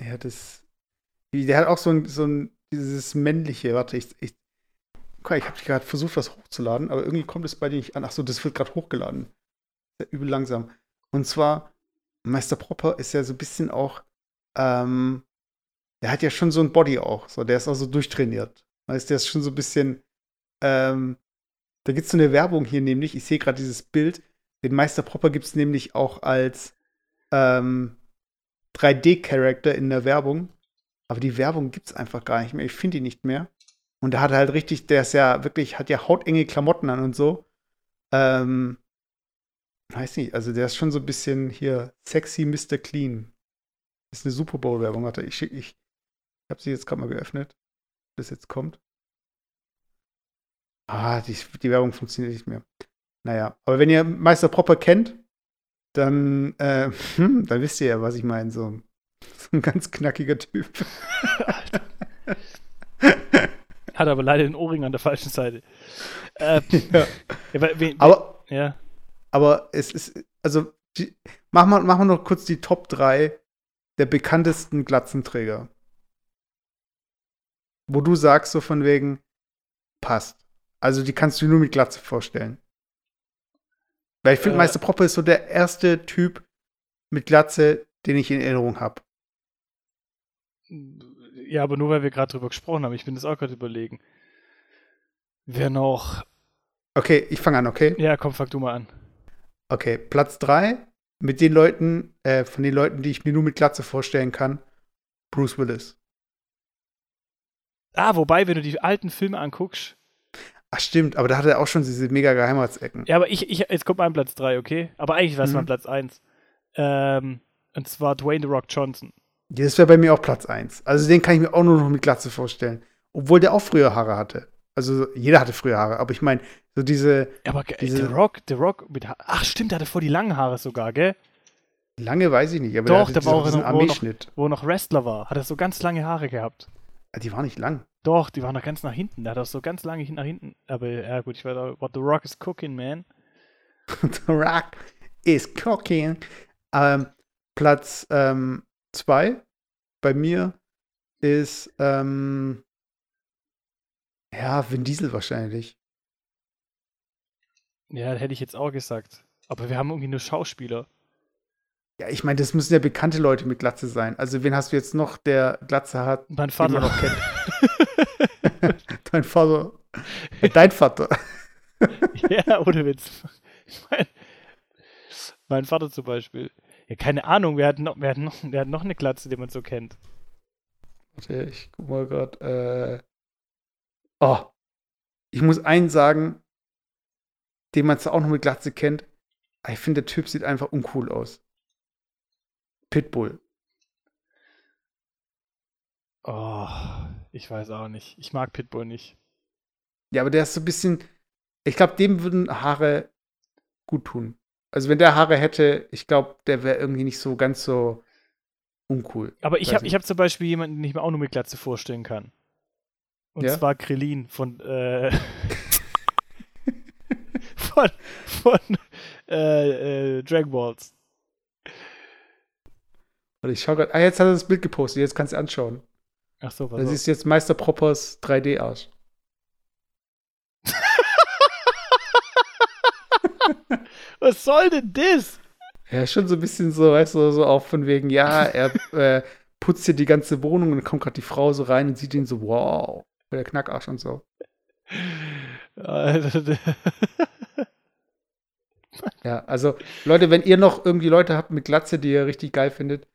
ja, das. Der hat auch so ein, so ein dieses männliche, warte, ich, ich, guck, ich habe gerade versucht, was hochzuladen, aber irgendwie kommt es bei dir nicht an. Achso, das wird gerade hochgeladen. Ja übel langsam. Und zwar, Meister Proper ist ja so ein bisschen auch, ähm, der hat ja schon so ein Body auch, so, der ist auch so durchtrainiert. Weißt, der ist schon so ein bisschen, ähm, da gibt es so eine Werbung hier nämlich, ich sehe gerade dieses Bild, den Meister Proper gibt es nämlich auch als ähm, 3D-Charakter in der Werbung. Aber die Werbung gibt es einfach gar nicht mehr. Ich finde die nicht mehr. Und der hat halt richtig, der ist ja wirklich, hat ja hautenge Klamotten an und so. Ähm, weiß nicht, also der ist schon so ein bisschen hier sexy Mr. Clean. ist eine Super Bowl-Werbung. Warte, ich ich, ich habe sie jetzt gerade mal geöffnet. Das jetzt kommt. Ah, die, die Werbung funktioniert nicht mehr. Naja, aber wenn ihr Meister Proper kennt, dann, äh, hm, dann wisst ihr ja, was ich meine. So, so ein ganz knackiger Typ. Hat aber leider den Ohrring an der falschen Seite. Äh, Ja. ja, wen- Aber, ja. aber es ist, also, die, machen wir mach mal noch kurz die Top 3 der bekanntesten Glatzenträger. Wo du sagst, so von wegen, passt. Also, die kannst du nur mit Glatze vorstellen. Weil ich finde, Äh. Meister Proper ist so der erste Typ mit Glatze, den ich in Erinnerung habe. Ja, aber nur weil wir gerade drüber gesprochen haben. Ich bin das auch gerade überlegen. Wer noch? Okay, ich fange an, okay? Ja, komm, fang du mal an. Okay, Platz 3 mit den Leuten, äh, von den Leuten, die ich mir nur mit Glatze vorstellen kann, Bruce Willis. Ah, wobei, wenn du die alten Filme anguckst. Ach stimmt, aber da hat er auch schon diese mega Geheimratsecken. Ja, aber ich, ich jetzt kommt mein Platz 3, okay? Aber eigentlich war es Mhm. mein Platz 1. Ähm, und zwar Dwayne The Rock Johnson. Ja, Das wäre bei mir auch Platz 1. Also den kann ich mir auch nur noch mit Glatze vorstellen. Obwohl der auch früher Haare hatte. Also jeder hatte früher Haare, aber ich meine, so diese Aber ge- Diese- The Rock, The Rock mit ha Ach, stimmt, der hatte vor die langen Haare sogar, gell? lange weiß ich nicht, aber Doch, der, der war auch diesen noch- wo noch- Armeeschnitt. Wo er noch Wrestler war, hat er so ganz lange Haare gehabt. Die war nicht lang. Doch, die waren noch ganz nach hinten. Der hat auch so ganz lange nach hinten. Aber ja, gut, ich weiß auch, what The Rock is cooking, man. The Rock is cooking. Ähm, Platz ähm, zwei bei mir ist ähm, ja Vin Diesel wahrscheinlich. Ja, hätte ich jetzt auch gesagt. Aber wir haben irgendwie nur Schauspieler. Ja, ich meine, das müssen ja bekannte Leute mit Glatze sein. Also wen hast du jetzt noch, der Glatze hat, Mein den man Vater. noch kennt? Dein Vater. Äh, Dein Vater. ja, ohne Witz. Ich mein, mein Vater zum Beispiel. Ja, keine Ahnung, wer hat noch, wer hat noch, wer hat noch eine Glatze, die man so kennt. Warte, ich guck mal gerade. Äh, oh, ich muss einen sagen, den man zwar auch noch mit Glatze kennt. aber Ich finde, der Typ sieht einfach uncool aus. Pitbull. Oh, ich weiß auch nicht. Ich mag Pitbull nicht. Ja, aber der ist so ein bisschen. Ich glaube, dem würden Haare gut tun. Also, wenn der Haare hätte, ich glaube, der wäre irgendwie nicht so ganz so uncool. Aber ich habe hab zum Beispiel jemanden, den ich mir auch nur mit Glatze vorstellen kann. Und Ja? zwar Krillin von, äh, von, von äh, äh, Dragon Balls. Warte, ich schau grad. Ah, jetzt hat er das Bild gepostet. Jetzt kannst du anschauen. Ach so, was Das ist jetzt Meister Proppers 3D-Arsch. Was soll denn das? Ja, schon so ein bisschen so, weißt du, so auch von wegen, ja, er äh, putzt hier die ganze Wohnung und dann kommt gerade die Frau so rein und sieht ihn so, wow, der Knackarsch und so. Ja, also Leute, wenn ihr noch irgendwie Leute habt mit Glatze, die ihr richtig geil findet,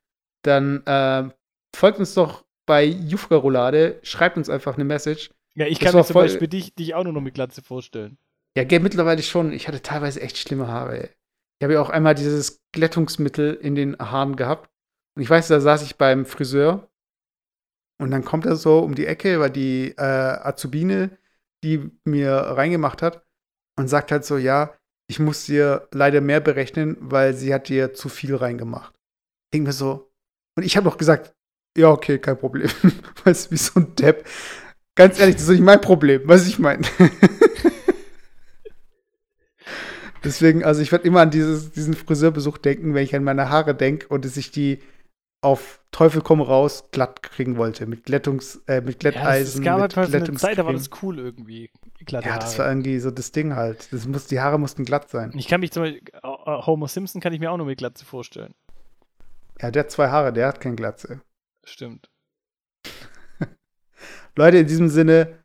dann ähm, folgt uns doch bei Jufka Roulade, schreibt uns einfach eine Message. Ja, ich Das kann mir zum voll- Beispiel dich, dich auch nur noch mit Glatze vorstellen. Ja, gell, mittlerweile schon. Ich hatte teilweise echt schlimme Haare. Ey. Ich habe ja auch einmal dieses Glättungsmittel in den Haaren gehabt. Und ich weiß, da saß ich beim Friseur. Und dann kommt er so um die Ecke, weil die äh, Azubine, die mir reingemacht hat, und sagt halt so, ja, ich muss dir leider mehr berechnen, weil sie hat dir zu viel reingemacht. Ich denk mir so. Und ich habe doch gesagt, ja, okay, kein Problem. weißt du, wie so ein Depp. Ganz ehrlich, das ist nicht mein Problem, was ich meine. Deswegen, also ich werde immer an dieses, diesen Friseurbesuch denken, wenn ich an meine Haare denke und dass ich die auf Teufel komm raus glatt kriegen wollte. Mit Glättungs, äh, mit Ja, das, Glätteisen. es gab mit halt eine Zeit, da war das cool irgendwie. Glatte Ja, das war irgendwie so das Ding halt. Das muss, die Haare mussten glatt sein. ich kann mich zum Beispiel, äh, Homer Simpson kann ich mir auch nur mit Glatze vorstellen. Ja, der hat zwei Haare, der hat keine Glatze. Stimmt. Leute, in diesem Sinne,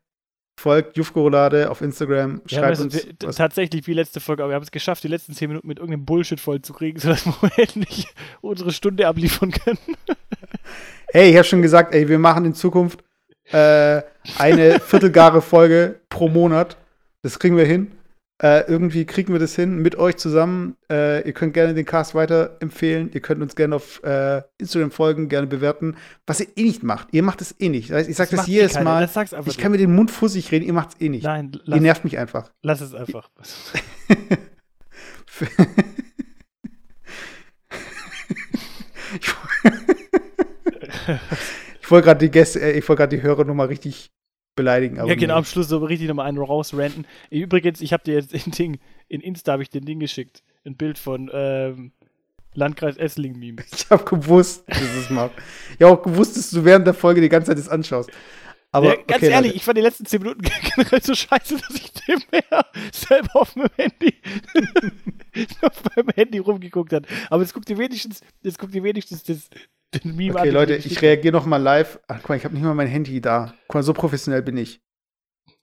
folgt Jufko-Roulade auf Instagram, Ja, schreibt uns. wir, tatsächlich wie letzte Folge, aber wir haben es geschafft, die letzten 10 Minuten mit irgendeinem Bullshit voll zu kriegen, sodass wir endlich unsere Stunde abliefern können. Hey, ich habe schon gesagt, ey, wir machen in Zukunft äh, eine viertelgare Folge pro Monat. Das kriegen wir hin. Äh, irgendwie kriegen wir das hin mit euch zusammen. Äh, ihr könnt gerne den Cast weiterempfehlen. Ihr könnt uns gerne auf äh, Instagram folgen, gerne bewerten. Was ihr eh nicht macht. Ihr macht es eh nicht. Das heißt, Ich sage das, macht eh jedes Mal. Das Ich kann mit dem Mund fussig reden, ihr macht es eh nicht. Nein, Ihr lass, nervt mich einfach. lass es einfach. ich ich wollte gerade die Gäste, äh, ich wollte gerade die Hörer nochmal richtig beleidigen. Aber ja, genau, am Schluss so richtig nochmal einen rausranten. Übrigens, ich habe dir jetzt ein Ding, in Insta habe ich den Ding geschickt. Ein Bild von ähm, Landkreis Essling-Meme. Ich habe gewusst, dass es macht. Ich habe auch gewusst, dass du während der Folge die ganze Zeit das anschaust. Aber ja, ganz okay, ehrlich, Leute. ich fand die letzten 10 Minuten generell so scheiße, dass ich dem mehr selber auf meinem Handy auf meinem Handy rumgeguckt habe. Aber jetzt guckt ihr wenigstens, jetzt guckt ihr wenigstens das, den Meme okay, Leute, ich reagiere noch mal live. Ach, guck mal, ich habe nicht mal mein Handy da. Guck mal, so professionell bin ich.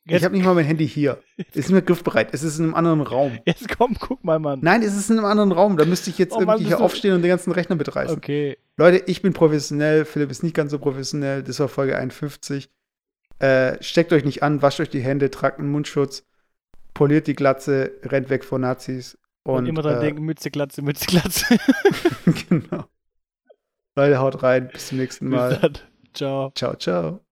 Ich Jetzt- habe nicht mal mein Handy hier. Es ist mir griffbereit. Es ist in einem anderen Raum. Jetzt komm, guck mal, Mann. Nein, es ist in einem anderen Raum. Da müsste ich jetzt Oh Mann, irgendwie hier bist du- aufstehen und den ganzen Rechner mitreißen. Okay. Leute, ich bin professionell. Philipp ist nicht ganz so professionell. Das war Folge 51. Äh, steckt euch nicht an, wascht euch die Hände, tragt einen Mundschutz, poliert die Glatze, rennt weg vor Nazis. Und, Und, immer dran äh, denken, Mütze, Glatze, Mütze, Glatze. genau. Leute, haut rein. Bis zum nächsten Bis Mal. dann. Ciao. Ciao, ciao.